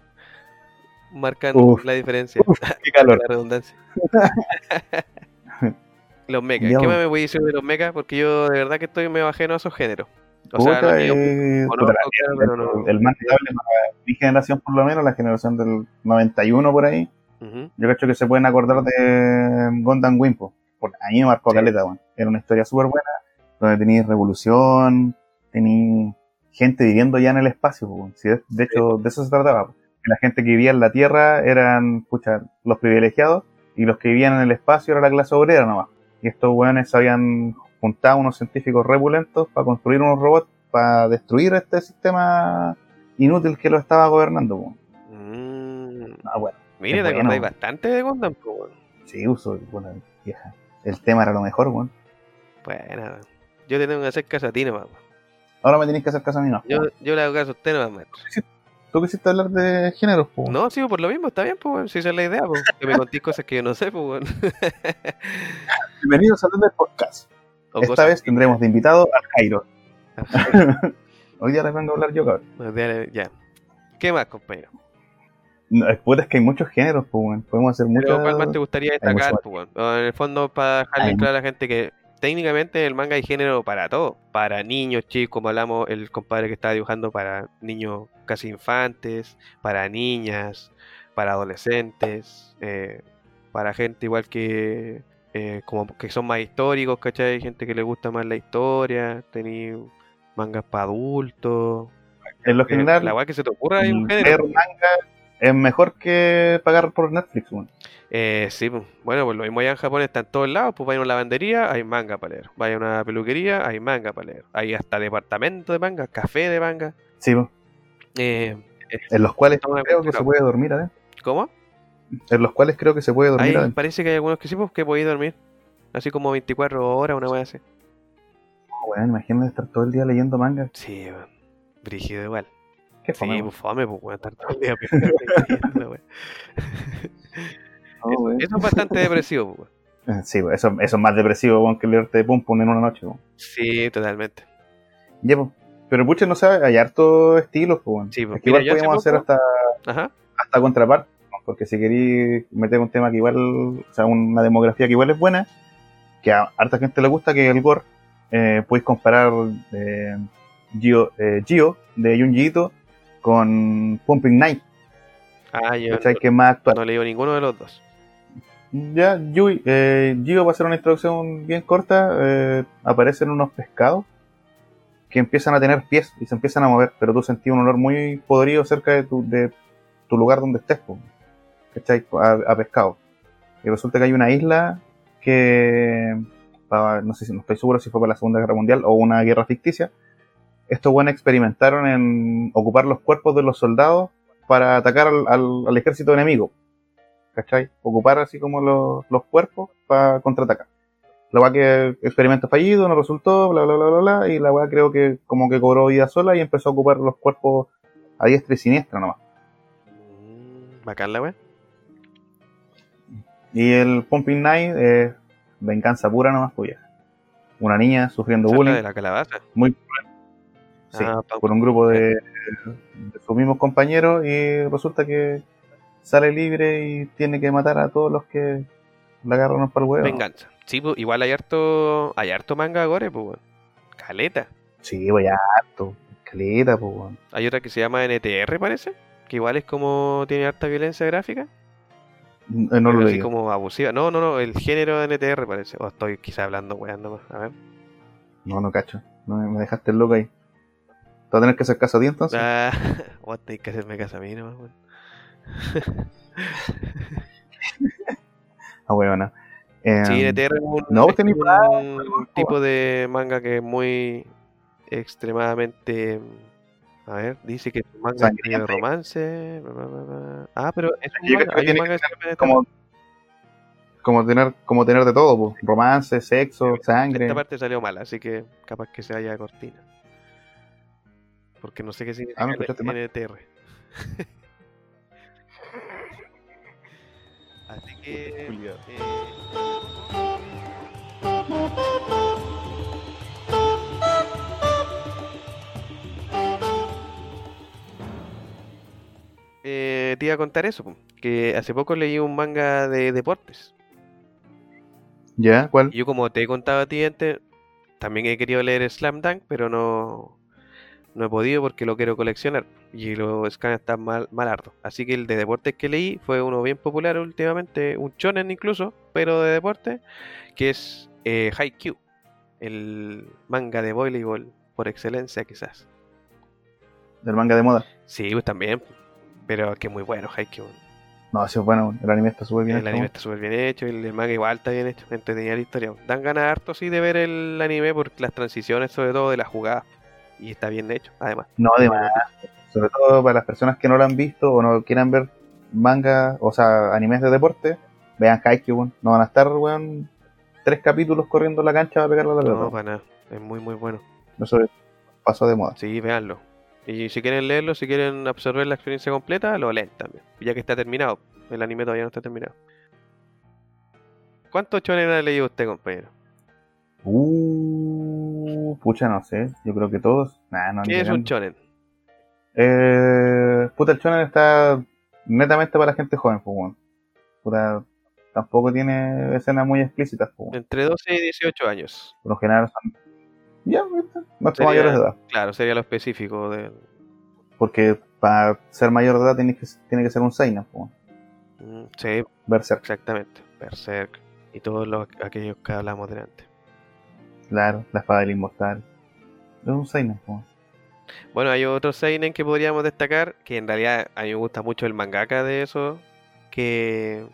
marcan Uf. la diferencia. Qué calor. La redundancia. los mechas. ¿Qué más me voy a decir de los mechas? Porque yo de verdad que estoy medio ajeno a esos géneros. O sea, eh, el- más notable para mi generación, por lo menos, la generación del 91 por ahí, yo creo que se pueden acordar de Gundam Wimpo. Porque a mí me marcó Sí. caleta, weón. Era una historia súper buena, donde tenéis revolución, tenéis gente viviendo ya en el espacio. Sí, de, de hecho, de eso se trataba. la gente que vivía en la Tierra eran, pucha, los privilegiados, y los que vivían en el espacio era la clase obrera nomás. Y estos weones se juntado unos científicos repulentos para construir unos robots para destruir este sistema inútil que lo estaba gobernando, weón. Mm. Ah, bueno. Mire, te bueno. bastante de Gundam. Sí, uso, bueno, vieja. El tema era lo mejor, weón. Bueno, yo te tengo que hacer caso a ti nomás. Ahora me tenéis que hacer caso a mí, no. Yo, yo le hago caso a usted nomás, maestro. Tú quisiste hablar de géneros, po. No, sí, por lo mismo, está bien, pues, si esa es la idea, pues. Que me contéis cosas que yo no sé, pues. Bienvenidos a del podcast. O Esta vez tendremos de invitado a Jairo. Hoy día les vengo a hablar yo, cabrón. Ya. ¿Qué más, compañero? No, es puta, es que hay muchos géneros, pues. Podemos hacer Pero muchas. ¿cuál más te gustaría destacar? pues, en el fondo, para dejarle claro a la gente que técnicamente en el manga hay género para todo. Para niños, chicos, como hablamos, el compadre que estaba dibujando para niños casi infantes, para niñas, para adolescentes, eh, para gente igual que eh, como que son más históricos, ¿cachai? Hay gente que le gusta más la historia, tenéis mangas para adultos. En lo Eh, general, la que se te ocurra hay un leer género. manga es mejor que pagar por Netflix. Eh, sí, pues, bueno, pues lo mismo allá en Japón está en todos lados, pues vaya a una lavandería, hay manga para leer, vaya a una peluquería, hay manga para leer, hay hasta departamento de manga, café de manga, Sí, weón. eh, en los cuales creo que se puede dormir adentro. ¿cómo? En los cuales creo que se puede dormir Ahí parece que hay algunos que sí, pues que podéis dormir, así como 24 horas, una wea así. Weón, imagínate estar todo el día leyendo manga. Sí, weón. brígido igual. Qué Sí, fome, weón. pues fome, pues weón, estar todo el día leyendo. No. Eso es bastante depresivo, pues, weón. Sí, weón, eso, eso es más depresivo weón, que leerte Pum Pum en una noche. weón. Sí, totalmente. Ya, pues. Pero pucha, no sé, hay harto estilos, pues, weón. Sí, pues, Es que mira, igual podemos hacer poco- hasta, Ajá. hasta contraparte. Porque si queréis meter un tema que igual, o sea, una demografía que igual es buena, que a harta gente le gusta, que es el gore, eh, podéis comparar eh, Gio, eh, Gio de Junji Ito con Pumping Night, Ah, yo ¿cachai? Que es más actual. no leí ninguno de los dos. Ya, Yui, eh, Gio va a hacer una introducción bien corta. eh, aparecen unos pescados que empiezan a tener pies y se empiezan a mover, pero tú sentís un olor muy podrido cerca de tu, de tu lugar donde estés, po, ¿cachai? A, pescado. Y resulta que hay una isla que, no sé si no estoy seguro si fue para la Segunda Guerra Mundial o una guerra ficticia. Estos buenos experimentaron en ocupar los cuerpos de los soldados para atacar al, al- ejército enemigo. ¿cachai? Ocupar así como los, los cuerpos para contraatacar. La weá que experimento fallido, no resultó, bla bla bla bla bla, y la weá creo que como que cobró vida sola y empezó a ocupar los cuerpos a diestra y siniestra nomás. Bacán la wea. Y el Pumping Night es venganza pura nomás, pues ya. Una niña sufriendo bullying, de la calabaza. muy cruel, sí, Ah, por un grupo de, de sus mismos compañeros y resulta que sale libre y tiene que matar a todos los que la agarran para el huevo. Venganza. Sí, pues, igual hay harto, hay harto manga gore, pues. Caleta. Sí, voy harto. Caleta, pues. Hay otra que se llama NTR, parece. Que igual es como tiene harta violencia gráfica. Eh, No lo así como abusiva. No, no, no. El género de NTR parece. O estoy quizá hablando weón nomás. A ver. No, no cacho. No, me dejaste el loco ahí. ¿Te vas a tener que hacer caso a ti entonces? Ah, vos tenés que hacerme caso a mí nomás, weón. Ah, weón. Eh, Sí, NTR es un, no, es un tipo de manga que es muy extremadamente. A ver, dice que es un manga de romance. bla, bla, bla, bla. Ah, pero es un manga, que tiene manga que como, como tener, como tener de todo, pues. Romance, sexo, sangre. Esta parte salió mal, así que capaz que se vaya a cortina. Porque no sé qué significa Ah, ¿me escuchaste mal? NTR. así que. Eh, eh, te iba a contar eso, que hace poco leí un manga de deportes. ¿Ya? ¿Cuál? Yo como te he contado a ti antes, también he querido leer Slam Dunk, pero no, no he podido porque lo quiero coleccionar. Y los scans están mal, mal hartos. Así que el de deportes que leí fue uno bien popular últimamente, un shonen incluso, pero de deporte, que es eh, Haikyuu, el manga de voleibol por excelencia quizás. Del manga de moda. Sí, pues también, pero que muy bueno Haikyuu. No, sí, bueno, el anime está súper bien. El hecho, anime está súper bien hecho, el, el manga igual está bien hecho, entretenida la historia. Dan ganas harto sí de ver el anime por las transiciones, sobre todo de las jugadas. Y está bien hecho, además. No, además, sobre todo para las personas que no lo han visto o no quieran ver manga, o sea, animes de deporte, vean Haikyuu. No van a estar, weón, tres capítulos corriendo la cancha para pegarle a la pelota. No, para nada. Es muy, muy bueno. Eso pasó de moda. Sí, véanlo. Y si quieren leerlo, si quieren absorber la experiencia completa, lo leen también. Ya que está terminado. El anime todavía no está terminado. ¿Cuántos chones ha leído usted, compañero? Uh, pucha, no sé. Yo creo que todos. Nah, no, ¿Qué es un shonen? Eh, puta, el shonen está netamente para gente joven, pues. Puta, tampoco tiene escenas muy explícitas, pues. Entre 12 y 18 años. Por lo general son. Ya, Sería- mayores de edad. Claro, sería lo específico de... Porque para ser mayor de edad tiene que, tiene que ser un Seinen. Mm, Sí, Berserk. exactamente. Berserk y todos los, aquellos que hablamos delante. Claro, la espada del inmortal. Es un Seinen. Bueno, hay otro seinen que podríamos destacar, que en realidad a mí me gusta mucho el mangaka de eso, que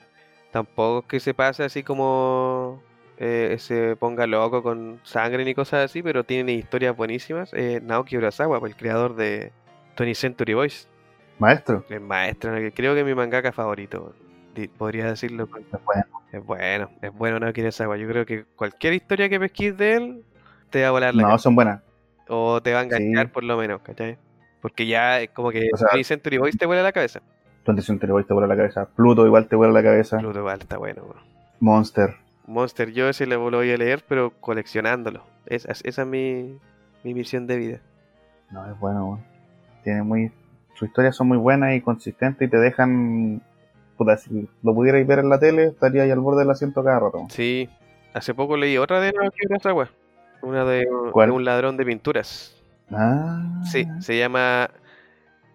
tampoco es que se pase así como eh, se ponga loco con sangre ni cosas así, pero tiene historias buenísimas. Eh, Naoki Urasawa, pues, el creador de 20th Century Boys, Maestro. el maestro, creo que es mi mangaka favorito, podría decirlo. Es bueno, es bueno Naoki Urasawa. Yo creo que cualquier historia que pesquís de él te va a volar la no, son buenas. O te va a enganchar Sí. por lo menos, ¿cachai? Porque ya es como que O sea- 20th Century Boys te vuela la cabeza. Tu atención te te vuela la cabeza. Pluto igual te vuela la cabeza. Pluto igual está bueno. Monster. Monster, yo ese lo voy a leer, pero coleccionándolo. Esa, es- esa es mi, mi misión de vida. No, es bueno, weón. Tiene muy. Sus historias son muy buenas y consistentes y te dejan. Puta, si lo pudierais ver en la tele, estaría ahí al borde del asiento cada rato. Sí, hace poco leí otra de Naoki Urasawa. Una de, de un ladrón de pinturas. Ah. Sí, se llama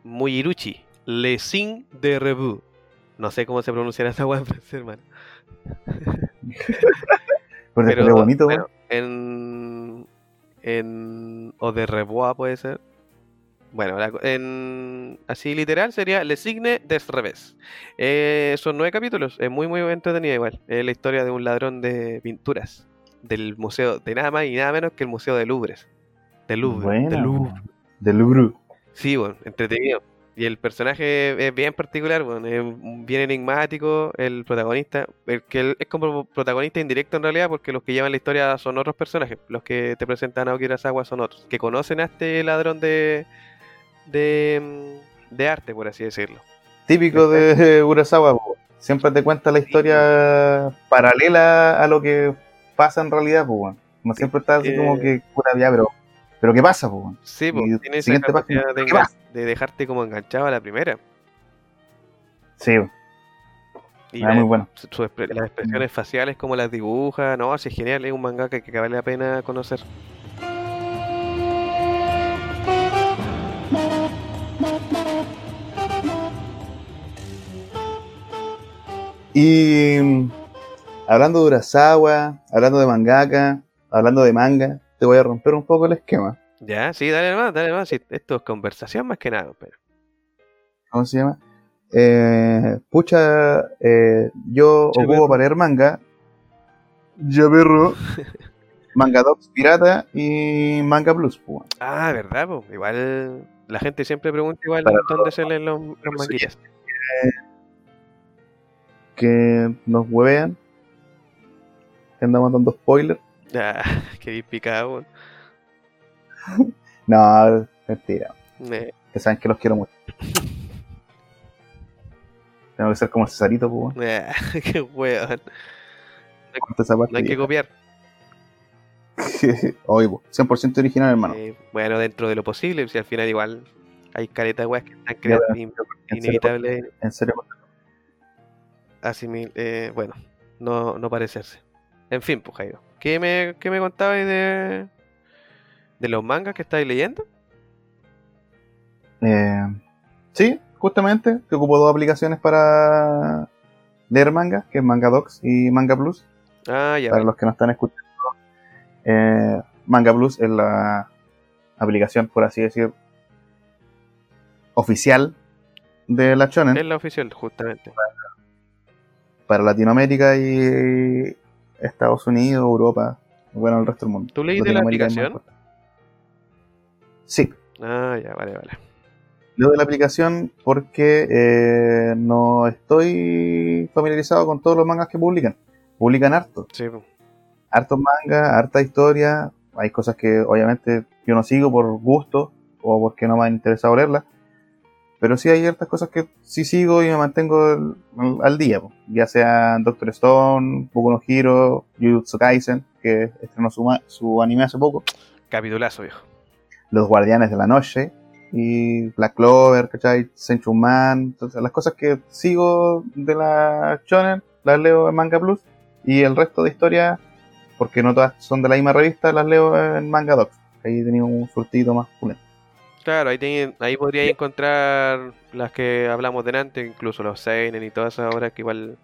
Muyiruchi, Le Sing de Rebu. No sé cómo se pronunciará esa weá en francés, hermano. Pero, Pero bonito, bueno, en, en. O de Rebois puede ser. Bueno, la- en, así literal sería Le Signe des Revés. Eh, son nueve capítulos, es muy muy entretenida igual. Es la historia de un ladrón de pinturas del museo, de nada más y nada menos que el Museo de Louvre. De Louvre. Buena, de Louvre. De Louvre. Sí, bueno, entretenido. Y el personaje es bien particular, bueno, es bien enigmático, el protagonista, el que él es como protagonista indirecto en realidad, porque los que llevan la historia son otros personajes, los que te presentan a Naoki Urasawa son otros, que conocen a este ladrón de, de, mm, de arte, por así decirlo. Típico de Urasawa, siempre te cuenta la historia paralela a lo que pasa en realidad, pues, siempre está así como que pura ya, pero, pero ¿qué pasa, weón? Sí, pues, Y tiene esa página, de, ¿qué engan- pasa? de dejarte como enganchado a la primera. Sí. Y Ah, la- muy bueno. su- su expre- las expresiones faciales, como las dibuja, no, así es genial, es un mangaka que vale la pena conocer. Y mm, hablando de Urasawa, hablando de mangaka, hablando de manga, te voy a romper un poco el esquema. Ya, sí, dale más, dale más. sí, esto es conversación más que nada. Pero... ¿Cómo se llama? Eh, pucha, eh, yo Ya, ocupo perro. para leer manga. Ya perro. manga Docs Pirata y Manga Plus. pues. Ah, ¿verdad? po? Igual la gente siempre pregunta igual Para dónde se leen los, los manguillas. Que nos huevean. Que andamos dando spoilers. Ah, qué bien picado. No, mentira. Que saben que los quiero mucho. Tengo que ser como el Cesarito, pues. ah, qué weón. No hay que copiar. Po, 100% original, hermano. Eh, bueno, dentro de lo posible, si al final igual hay caleta de weas que están creando in- En serio, inevitable en serio. asimil eh, bueno, no, no parecerse. En fin, pues Jairo, ¿qué me, qué me contabais de, de los mangas que estáis leyendo? Eh, sí, justamente, que ocupo dos aplicaciones para leer manga, que es Manga Docs y Manga Plus. Ah, ya. Para los que no están escuchando, eh, Manga Plus es la aplicación, por así decir, oficial de la Shonen Es la oficial, justamente. para Latinoamérica y Estados Unidos, Europa, bueno, el resto del mundo. ¿Tú leíste la aplicación? Sí, Ah, ya, vale, vale. leo de la aplicación porque eh, no estoy familiarizado con todos los mangas que publican. Publican harto, Sí, hartos mangas, harta historia. Hay cosas que obviamente yo no sigo por gusto o porque no me ha interesado leerlas. Pero sí hay ciertas cosas que sí sigo y me mantengo al, al día. po. Ya sea Doctor Stone, Boku no Hero, Jujutsu Kaisen, que estrenó su, su anime hace poco. Capitulazo, viejo. Los Guardianes de la Noche y Black Clover, ¿cachai? Senchu Man. Entonces, las cosas que sigo de la Shonen las leo en Manga Plus y el resto de historias, porque no todas son de la misma revista, las leo en Manga Docs. Ahí tenía un surtido más pulento. Claro, ahí, ten- ahí podría encontrar las que hablamos delante, incluso los Seinen y todas esas obras que igual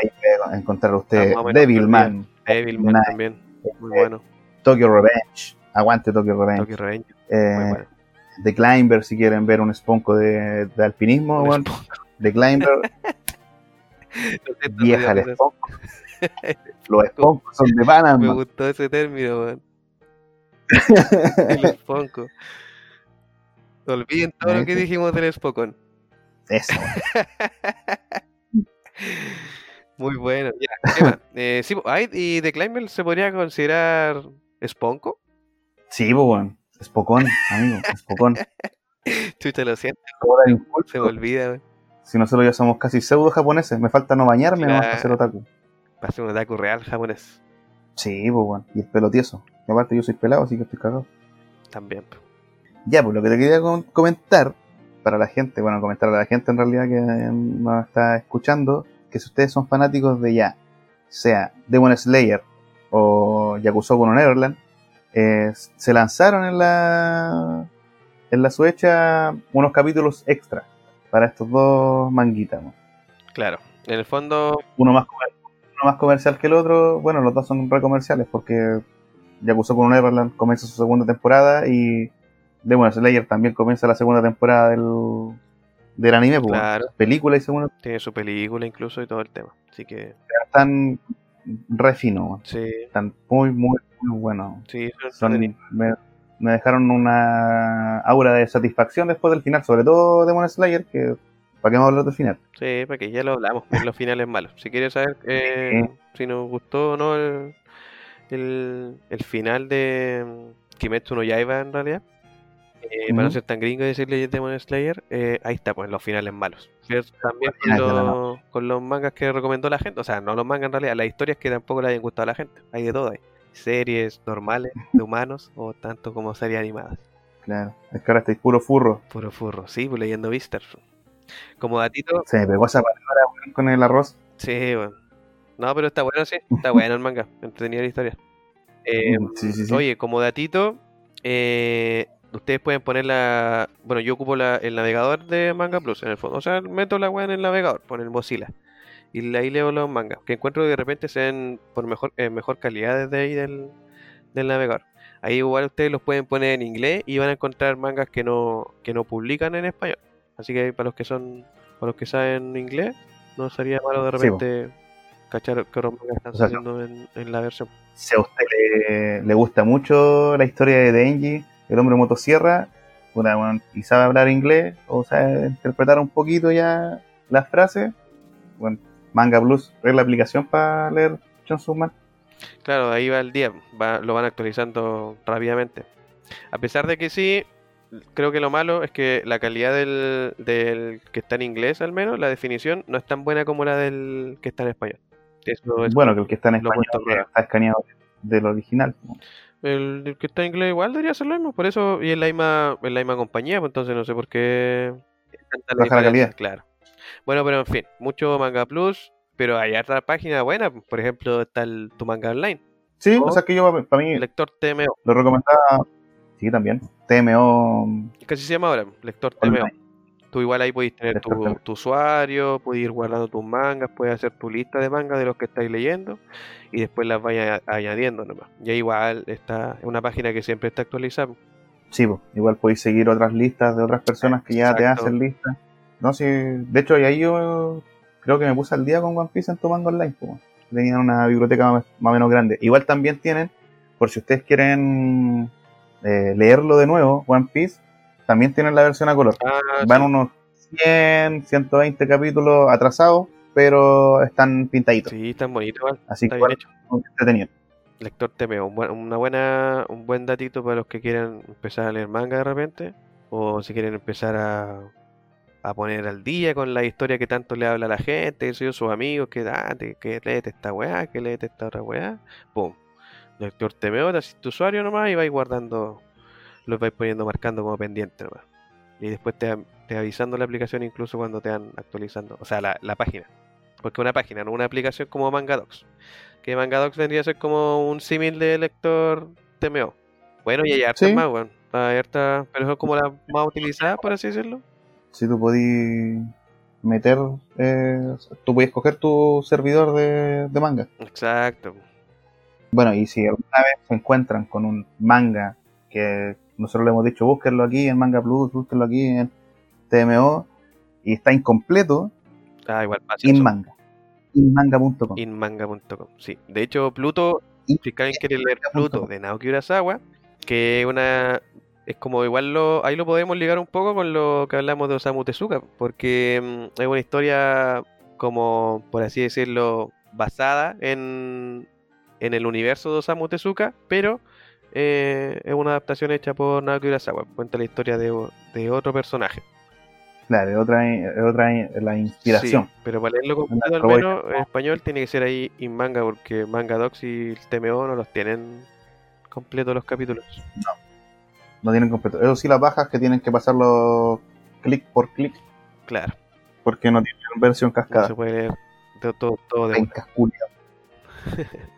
Ahí puede encontrar usted Ah, Devilman, Devilman también, muy Eh, bueno, Tokyo Revenge, aguante Tokyo Revenge. Tokyo Revenge, Eh, muy bueno. The Climber, si quieren ver un esponco de, de alpinismo. The Climber, vieja el esponco. Los esponcos son de Me Panamá. gustó ese término, weón. El esponco. Olviden todo lo que dijimos del espocón. Eso. Muy bueno. Ya. Eh, sí, ¿y The Climber se podría considerar esponco? Sí, weón. Espocón, amigo, espocón. Chucha, lo siento, se me olvida, weón. Si nosotros ya somos casi pseudo japoneses, me falta no bañarme nomás para ser otaku. Va a ser un otaku real japonés. Sí, pues. Y el pelo tieso. Y aparte yo soy pelado, así que estoy cagado. También. Ya, pues lo que te quería com- comentar para la gente, bueno, comentar a la gente en realidad que nos está escuchando, que si ustedes son fanáticos de ya, sea Demon Slayer o Yakusoku no Neverland, eh, se lanzaron en la en la Suecha unos capítulos extra para estos dos manguitas. ¿no? Claro. En el fondo, Uno más uno más comercial que el otro, bueno, los dos son re comerciales porque Yakusoku no Neverland comienza su segunda temporada y Demon Slayer también comienza la segunda temporada del, del anime, pues, claro, película y segunda tiene su película incluso y todo el tema. Así que, están re finos, weón. sí, están muy, muy, muy buenos. sí, son me, me dejaron una aura de satisfacción después del final, sobre todo Demon Slayer, que para qué vamos a hablar del final. Sí, porque ya lo hablamos en los finales malos. Si quieres saber eh, si nos gustó o no el, el, el final de Kimetsu no Yaiba en realidad, eh, para no ser tan gringo y decirle Demon Slayer, eh, ahí está, pues los finales malos. Pero También con los, con los mangas que recomendó la gente, o sea, no los mangas en realidad, las historias que tampoco le hayan gustado a la gente. Hay de todo ahí. Series normales, de humanos, o tanto como series animadas. Claro, es que ahora estáis puro furro. Puro furro, sí, pues leyendo Vistar. Como datito, Se me pegó esa palabra con el arroz. Sí, bueno. No, pero está bueno, sí. Está bueno el manga. Entretenida la historia. Eh, Sí, sí, sí. Oye, como datito, eh, ustedes pueden poner la. Bueno, yo ocupo la- el navegador de Manga Plus en el fondo. O sea, meto la weá en el navegador, por el Mozilla. Y ahí leo los mangas. Que encuentro que de repente se ven por mejor, eh, mejor calidad desde ahí del, del navegador. Ahí igual ustedes los pueden poner en inglés y van a encontrar mangas que no, que no publican en español. Así que para los que son, para los que saben inglés, no sería malo de Sí, repente cachar que otros mangas están O sea, saliendo en, en la versión. Si a usted le, le gusta mucho la historia de Denji, el hombre motosierra, puta, bueno, y sabe hablar inglés, o sabe interpretar un poquito ya las frases, bueno, Manga Plus es la aplicación para leer Chainsaw Man. Claro, ahí va el día, va- lo van actualizando rápidamente. A pesar de que sí, creo que lo malo es que la calidad del, del que está en inglés, al menos, la definición, no es tan buena como la del que está en español. Eso es- Bueno, que el que está en español está escaneado del original. El, el que está en inglés igual debería ser lo mismo, por eso, y es la misma, es la misma compañía, pues entonces no sé por qué tanta Baja la calidad. Claro. Bueno, pero en fin, mucho Manga Plus, pero hay otra página buena, por ejemplo, está el Tu Manga Online, Sí, o sea que yo, para mí, Lector TMO. lo recomendaba. Sí, también. TMO. ¿Qué así se llama ahora? Lector Online. Tú igual ahí podéis tener tu, tu usuario, puedes ir guardando tus mangas, puedes hacer tu lista de mangas de los que estáis leyendo y después las vayas añadiendo nomás. Y ahí igual está es una página que siempre está actualizada. Sí, pues, igual podéis seguir otras listas de otras personas que ya te hacen listas. No, sí, de hecho, y ahí yo creo que me puse al día con One Piece en Tomando Online. pues. Tenían una biblioteca más, más o menos grande. Igual también tienen, por si ustedes quieren eh, leerlo de nuevo, One Piece, también tienen la versión a color. Ah, Van sí. unos 100, 120 capítulos atrasados, pero están pintaditos. Sí, tan bonito igual. Así Está que bien hecho. entretenido. Lector TMO, un buen- una buena, un buen datito para los que quieran empezar a leer manga de repente, o si quieren empezar a, a poner al día con la historia que tanto le habla a la gente, sus amigos, que, ah, te- que léete esta weá, que léete esta otra weá, pum. lector TMO, te haces tu usuario nomás y vais guardando, los vais poniendo marcando como pendiente nomás. Y después te, te avisando la aplicación incluso cuando te van actualizando, o sea, la, la página. Porque una página, no una aplicación como MangaDocs. Que MangaDocs vendría a ser como un símil de lector TMO. Bueno, y hay hartas Sí. más, weón. Hay hartas, pero son como las más utilizadas, por así decirlo. Si tú podís meter, eh, tú podías escoger tu servidor de, de manga. Exacto. Bueno, y si alguna vez se encuentran con un manga que nosotros le hemos dicho, búsquenlo aquí en Manga Plus, búsquenlo aquí en TMO, y está incompleto, Ah, igual pasa eso. inmanga. Inmanga.com. Inmanga.com, sí. De hecho, Pluto, si alguien quiere leer. Pluto de Naoki Urasawa, que una es como igual lo ahí lo podemos ligar un poco con lo que hablamos de Osamu Tezuka, porque mm, es una historia como por así decirlo basada en en el universo de Osamu Tezuka, pero eh, es una adaptación hecha por Naoki Urasawa, cuenta la historia de, otro personaje. Claro, es otra, otra la inspiración. Sí, pero para leerlo completo al menos en español tiene que ser ahí in manga porque Manga Docs y el TMO no los tienen completos los capítulos. No tienen completo. Eso sí, las bajas que tienen que pasarlo clic por clic, Claro, porque no tienen versión no cascada. se puede leer todo, todo de.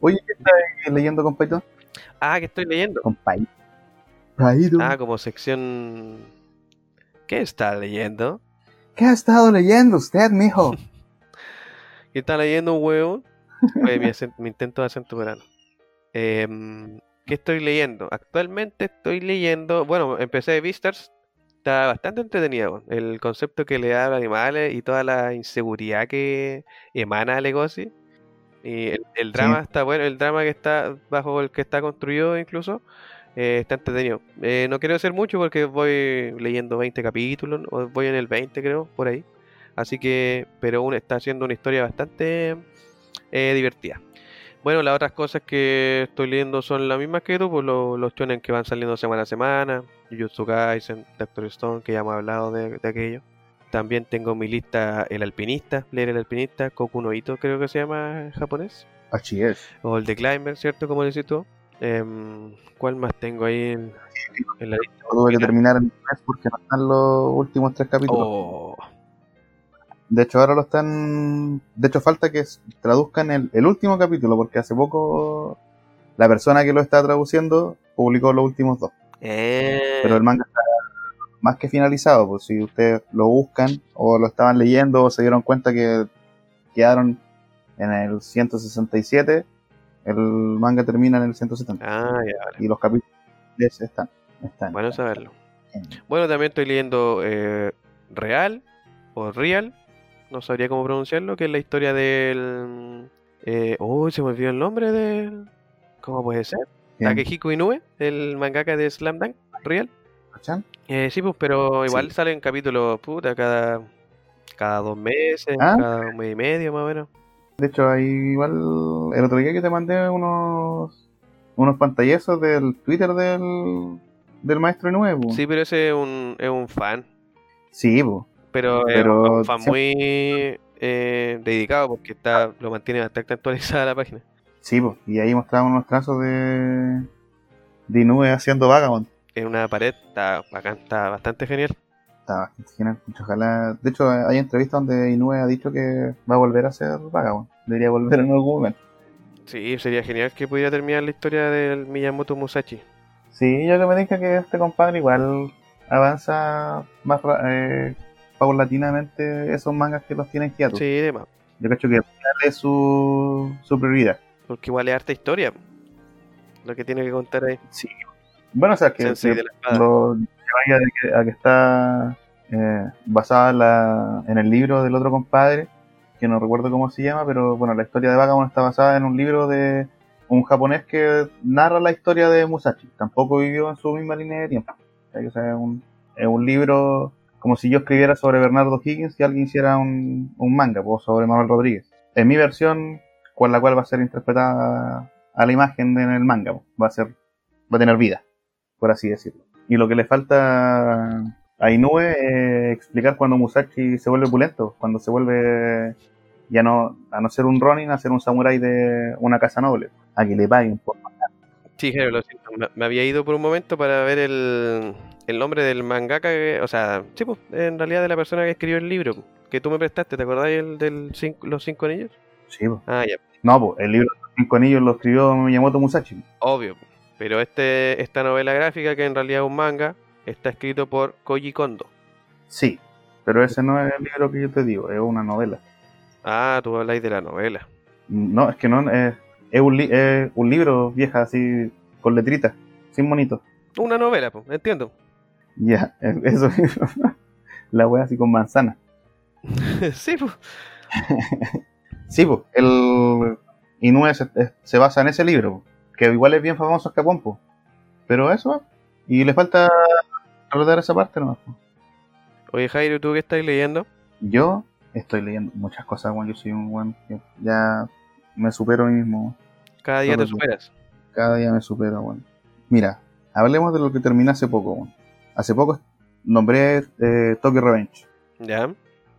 Oye, ¿qué estás leyendo, compaito? Ah, que estoy leyendo. Compaito. Ah, como sección... ¿Qué está leyendo? ¿Qué ha estado leyendo usted, mijo? ¿Qué está leyendo huevo? Mi, mi intento de acento verano. Em, ¿Qué estoy leyendo? Actualmente estoy leyendo, bueno, empecé de Beastars, está bastante entretenido. El concepto que le da a los animales y toda la inseguridad que emana a Legoshi. Y el, el drama está bueno, el drama que está bajo el que está construido incluso, eh, está entretenido. Eh, no quiero decir mucho porque voy leyendo 20 capítulos, o voy en el 20 creo, por ahí. Así que, pero aún está haciendo una historia bastante eh, divertida. Bueno, las otras cosas que estoy leyendo son las mismas que tú, pues lo- los shonen que van saliendo semana a semana, Jujutsu Kaisen, Doctor Stone, que ya hemos hablado de, de aquello. También tengo mi lista El Alpinista, leer El Alpinista, Koku no Ito creo que se llama en japonés, Así es. o el The Climber, ¿cierto? Como decís tú. Em, ¿Cuál más tengo ahí en, en la lista? Tuve que terminar en inglés porque no están los últimos tres capítulos. Oh, De hecho, ahora lo están. De hecho, falta que traduzcan el, el último capítulo porque hace poco la persona que lo está traduciendo publicó los últimos dos. eh, Pero el manga está más que finalizado. Pues si ustedes lo buscan o lo estaban leyendo o se dieron cuenta que quedaron en el 167, el manga termina en el 170. ah, ya, Y los capítulos están. están bueno saberlo. en- Bueno, también estoy leyendo eh, Real o Real, no sabría cómo pronunciarlo, que es la historia del... Eh, uy, se me olvidó el nombre del... ¿Cómo puede ser? Takehiko Inoue, el mangaka de Slam Dunk, Real. ¿Cachan? Eh, sí, pues, pero igual Sí. salen capítulos, puta, cada, cada dos meses, Ah. cada un mes y medio más o menos. De hecho, ahí igual el otro día que te mandé unos unos pantallazos del Twitter del, del maestro nuevo. Sí, pero ese es un, es un fan. Sí, po. Pero, es Pero un fan siempre- muy eh, dedicado porque está lo mantiene bastante actualizada la página. Sí, po. Y ahí mostraban unos trazos de de Inoue haciendo Vagabond. En una pared, está bacán, está bastante genial. Está bastante genial. Ojalá. De hecho, hay entrevistas donde Inoue ha dicho que va a volver a ser Vagabond. Debería volver en algún momento. Sí, sería genial que pudiera terminar la historia del Miyamoto Musashi. Sí, yo que me dije que este compadre igual avanza más eh, paulatinamente esos mangas que los tienen quietos. Sí, demás. Yo cacho que es su, su prioridad. Porque igual es harta historia. Lo que tiene que contar ahí. Sí. Bueno, o sea, que, que lo que vaya que, a que está eh, basada en, la- en el libro del otro compadre, que no recuerdo cómo se llama, pero bueno, la historia de Vagabond está basada en un libro de un japonés que narra la historia de Musashi. Tampoco vivió en su misma línea de tiempo. O sea, o es, un, es un libro como si yo escribiera sobre Bernardo Higgins y alguien hiciera un, un manga pues, sobre Manuel Rodríguez. En mi versión, con la cual va a ser interpretada a la imagen en el manga, pues, va a ser va a tener vida, por así decirlo. Y lo que le falta a Inoue es explicar cuando Musashi se vuelve pulento, cuando se vuelve ya no a no ser un Ronin, a ser un samurái de una casa noble. a que le paguen por Sí, Jairo, lo siento. Me, había ido por un momento para ver el, el nombre del mangaka, que- o sea, sí, pues, en realidad de la persona que escribió el libro, pues, que tú me prestaste, ¿te acordás el del cinco- los cinco anillos? Sí, po. Ah, ya, No, pues el libro de los cinco anillos lo escribió Miyamoto Musashi. obvio. pues. Pero este, esta novela gráfica, que en realidad es un manga, está escrito por Koji Kondo. Sí, pero ese no es el libro que yo te digo, es una novela. Ah, tú habláis de la novela. No, es que no, es, es un, li- es un libro vieja así, con letritas, sin monito. Una novela, pues, entiendo. Ya, es- eso mismo. La wea así con manzana. sí, pues. Sí, pues, el se, se basa en ese libro, po, que igual es bien famoso en Japón, po. pero eso, y le falta recordar esa parte nomás. po. Oye, Jairo, ¿tú qué estás leyendo? Yo estoy leyendo muchas cosas, bueno, yo soy un buen, ya me supero a mí mismo, Cada día Todo te superas. cada día me supero, bueno. Mira, hablemos de lo que terminé hace poco, bueno. Hace poco nombré eh, Tokyo Revenge, ¿Ya?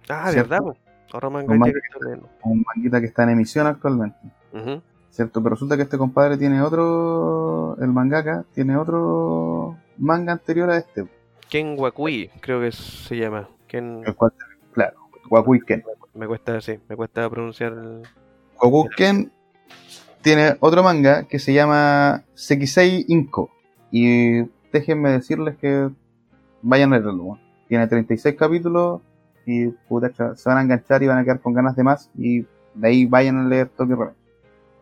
Ah, ¿Cierto? ¿verdad? Ahora Un manga que un manguita que está en emisión actualmente. Ujú. ¿Cierto? Pero resulta que este compadre tiene otro, el mangaka, tiene otro manga anterior a este, Ken Wakui, creo que se llama. Ken... el cual, claro, Wakuiken. Me cuesta, sí, me cuesta pronunciar el... Wakuiken tiene otro manga que se llama Sekisei Inko. Y déjenme decirles que vayan a leerlo. Tiene 36 capítulos y puta, se van a enganchar y van a quedar con ganas de más. Y de ahí vayan a leer Tokyo Revenge.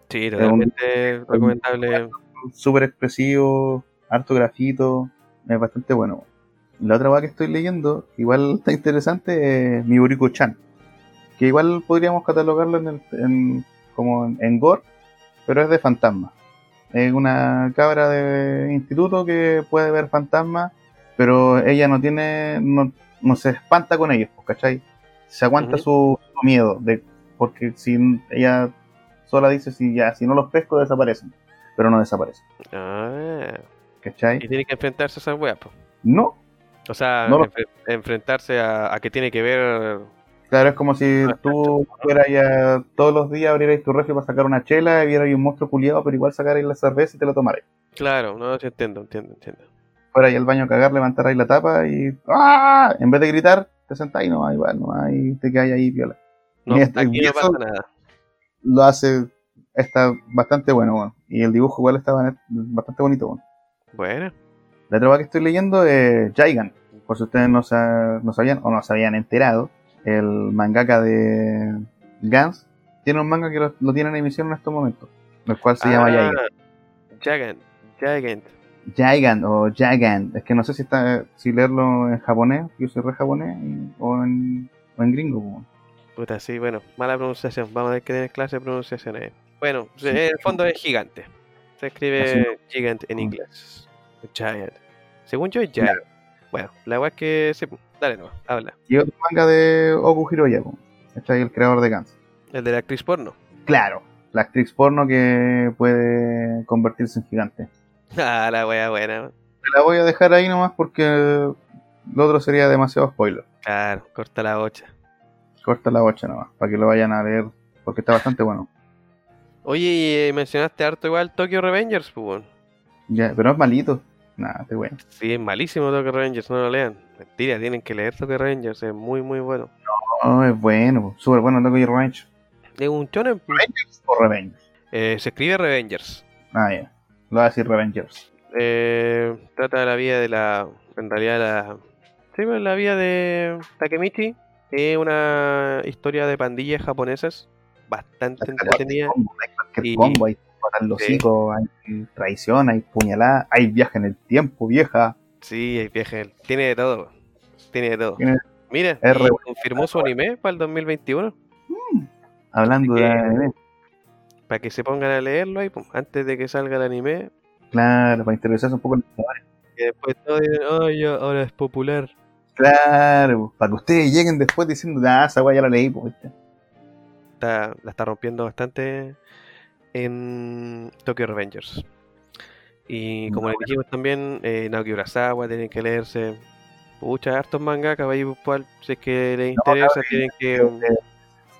Sí, totalmente recomendable. súper expresivo, harto grafito, es bastante bueno. La otra cosa que estoy leyendo, igual está interesante, es Miburiko-chan, que igual podríamos catalogarlo en el- en- como en, en gore, pero es de fantasma. Es una cabra de instituto que puede ver fantasmas, pero ella no tiene, no, no se espanta con ellos, pues, ¿cachai? Se aguanta su, su miedo, de, porque si ella sola dice si ya, si no los pesco desaparecen, pero no desaparecen, Ah, ¿cachai? y tiene que enfrentarse a esas weas, po. No, O sea, No lo- enfre- enfrentarse a, a que tiene que ver... claro, es como si tú fueras ya todos los días abrieras tu refri para sacar una chela y vieras ahí un monstruo culiado, pero igual sacarais la cerveza y te la tomarais. Claro, no, sí entiendo, entiendo, entiendo. Fuera ahí al baño a cagar, levantarais la tapa y ¡ah! en vez de gritar, te sentáis nomás igual, nomás y te quedáis ahí viola. No, Y este- aquí no pasa nada. Lo hace, está bastante bueno, bueno. y el dibujo igual está ba- bastante bonito. Bueno. Bueno, La otra que estoy leyendo es Jaigan, por si ustedes no, sa- no sabían o no se habían enterado, el mangaka de Gans tiene un manga que lo, lo tiene en emisión en estos momentos, el cual se llama Jaigan. Gigant, Gigant. Jaigan o Jagan, es que no sé si está si leerlo en japonés, yo soy re japonés, o en, o en gringo. po. Puta, sí, bueno, mala pronunciación. Vamos a tener que tener clase de pronunciaciones. Bueno, Sí. en el fondo es gigante. Se escribe Así gigant en Mm. inglés. Giant. Según yo es giant. Bueno, la weá es que sí, dale no, habla. Y otro manga de Oku Hiroya, po, ¿cachai? el creador de Gans. El de la actriz porno. Claro, la actriz porno que puede convertirse en gigante. Ah, la weá buena. Te la voy a dejar ahí nomás porque lo otro sería demasiado spoiler. Claro, corta la bocha. Corta la bocha nomás, para que lo vayan a leer, porque está bastante bueno. Oye, y eh, mencionaste harto igual Tokyo Revengers, pues. Ya, pero es malito. Nada, te bueno. Sí, es malísimo Tokyo Revengers, no lo lean. Mentira, tienen que leer Tokyo Revengers, es muy muy bueno. No, es bueno, súper bueno Tokyo Revenge. Es un shonen. pues. ¿Revengers o Revenge? Eh, se escribe Revengers. Ah, ya. Lo voy a decir Revengers. Eh, trata de la vida de la. En realidad, la. Sí, la vida de Takemichi. Es una historia de pandillas japonesas. Bastante entretenida. Hay combo, hay cualquier Y- combo, hay matar los hay traición, hay puñalada, hay viaje en el tiempo, vieja. Sí, hay viaje. Tiene de todo. Tiene de todo. Tiene- Mira, confirmó su anime para el 2021. Hablando Así de anime, Para que se pongan a leerlo ahí, pum, antes de que salga el anime. claro, para interesarse un poco en Que después todo digan, "Ay, ya, ahora es popular. Claro, para que ustedes lleguen después diciendo, ah, esa weá ya la leí, pues. Está, la está rompiendo bastante en Tokyo Revengers. Y como les dijimos también, eh, Naoki Urasawa tienen que leerse. Pucha, hartos mangakas, ahí, cual, si es que les interesa, tienen que. Eh,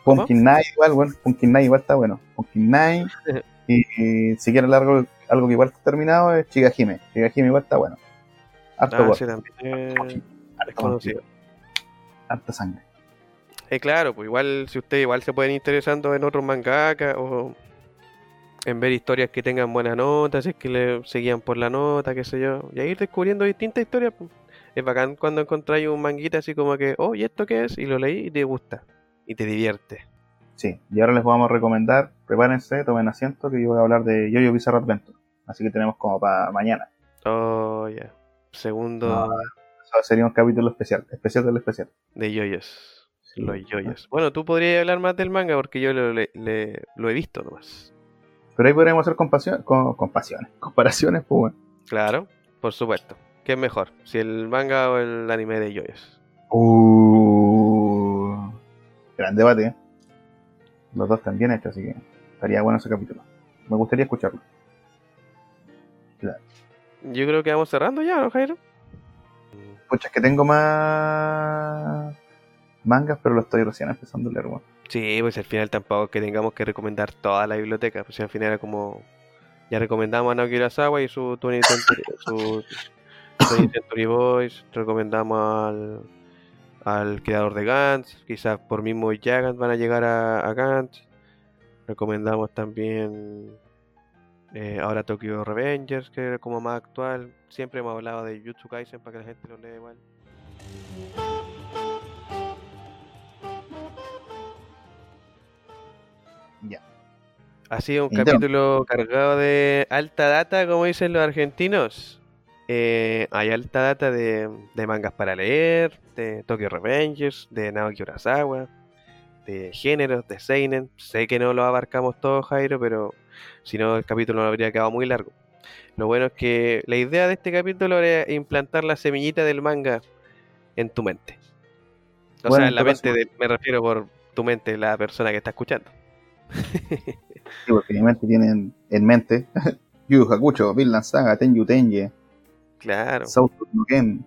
Pumpkin Night igual, bueno, Pumpkin Night igual está bueno. Pumpkin Night, Y, si quieren largo, algo que igual está terminado es Chigajime. Chigajime igual está bueno. Harto Ah, gore, sí, también eh, es harto conocido. harta sangre. Eh, claro, pues igual, si ustedes igual se pueden ir interesando en otros mangakas o en ver historias que tengan buenas notas, si es que le seguían por la nota, qué sé yo, y a ir descubriendo distintas historias. pues. Es bacán cuando encontráis un manguita así como que, oh, ¿y esto qué es? Y lo leí y te gusta, y te divierte. Sí, y ahora les vamos a recomendar, prepárense, tomen asiento, que yo voy a hablar de Yoyo Bizarre Adventure. Así que tenemos como para mañana. Oh, ya. Segundo No. Sería un capítulo especial, especial del especial. de yoyos. Sí. Los yoyos. Bueno, tú podrías hablar más del manga porque yo lo, le- le- lo he visto nomás. Pero ahí podríamos hacer compasión, con, compasiones, comparaciones, pues bueno. Claro, por supuesto. ¿Qué es mejor? ¿Si el manga o el anime de yoyos? Uh, gran debate, ¿eh? Los dos están bien hechos, así que estaría bueno ese capítulo. Me gustaría escucharlo. Yo creo que vamos cerrando ya, ¿no, Jairo? Pucha, es que tengo más mangas, pero lo estoy recién empezando a leer, weón. Sí, pues al final tampoco es que tengamos que recomendar toda la biblioteca, pues al final era como ya recomendamos a Naoki Urasawa y su 20 Century, su 20 Century Boys, recomendamos al, al creador de Gantz, quizás por mismo Yagant van a llegar a Gantz, recomendamos también eh, ahora Tokyo Revengers, que es como más actual, siempre hemos hablado de Jutsu Kaisen para que la gente lo lea igual. Ya. Ha sido un capítulo cargado de alta data, como dicen los argentinos. Eh, hay alta data de, de mangas para leer, de Tokyo Revengers, de Naoki Urasawa, de géneros, de Seinen. Sé que no lo abarcamos todo, Jairo, pero si no el capítulo no habría quedado muy largo. Lo bueno es que la idea de este capítulo era implantar la semillita del manga en tu mente. O Bueno, sea, en la mente, de- me refiero por tu mente, la persona que está escuchando. Sí, porque mi mente tiene en, en mente Yu Hakucho, Vinland Saga, Tenyu Tenye, Claro. South no Ken,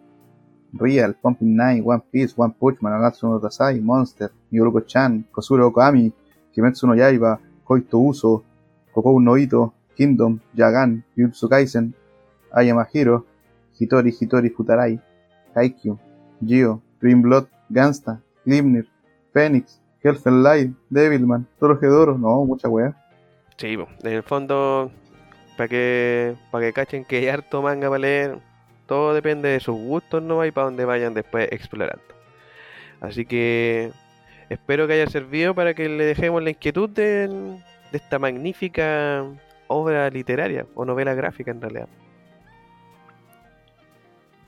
Real, Pumping Night, One Piece, One Punch Man, Nagatsu no Tatsai, Monster, Miyoruko-chan, Kosuro Okami, Kimetsu no Yaiba, Koito Uso, Kokou no Ito, Kingdom, Yagan, Jujutsu Kaisen, Ayama Hiro, Hitori Hitori Futarai, Haikyuu, Gio, Green Blood, Gangsta, Glimnir, Phoenix, Helfen Light, Devilman, Torohedoro, no, mucha wea. Sí, en el fondo, para que, para que cachen que hay harto manga para leer, todo depende de sus gustos no y para donde vayan después explorando. Así que espero que haya servido para que le dejemos la inquietud de, de esta magnífica obra literaria o novela gráfica en realidad.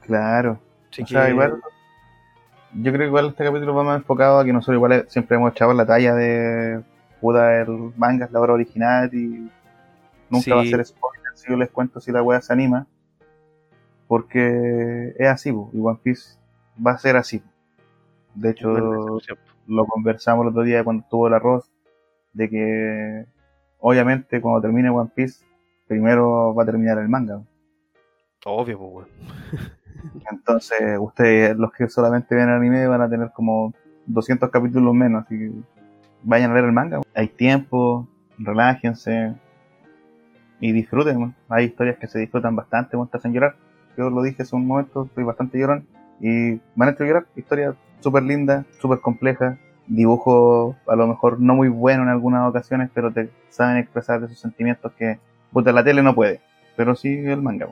Claro. Así o sea, igual, yo creo que igual este capítulo va más enfocado a que nosotros igual eh, siempre hemos echado la talla de puta el manga es la obra original y nunca Sí. va a ser spoiler si yo les cuento si la wea se anima porque es así y One Piece va a ser así de hecho lo conversamos el otro día cuando estuvo el arroz de que obviamente cuando termine One Piece primero va a terminar el manga Obvio, pues. Entonces, ustedes, los que solamente ven anime, van a tener como 200 capítulos menos, así que vayan a leer el manga. Hay tiempo, relájense y disfruten. ¿no? Hay historias que se disfrutan bastante cuando te hacen llorar. Yo lo dije hace un momento, soy bastante llorón y van a hecho llorar. Historia súper linda, súper compleja. Dibujo a lo mejor no muy bueno en algunas ocasiones, pero te saben expresar esos sentimientos que puta, la tele no puede, pero sí el manga.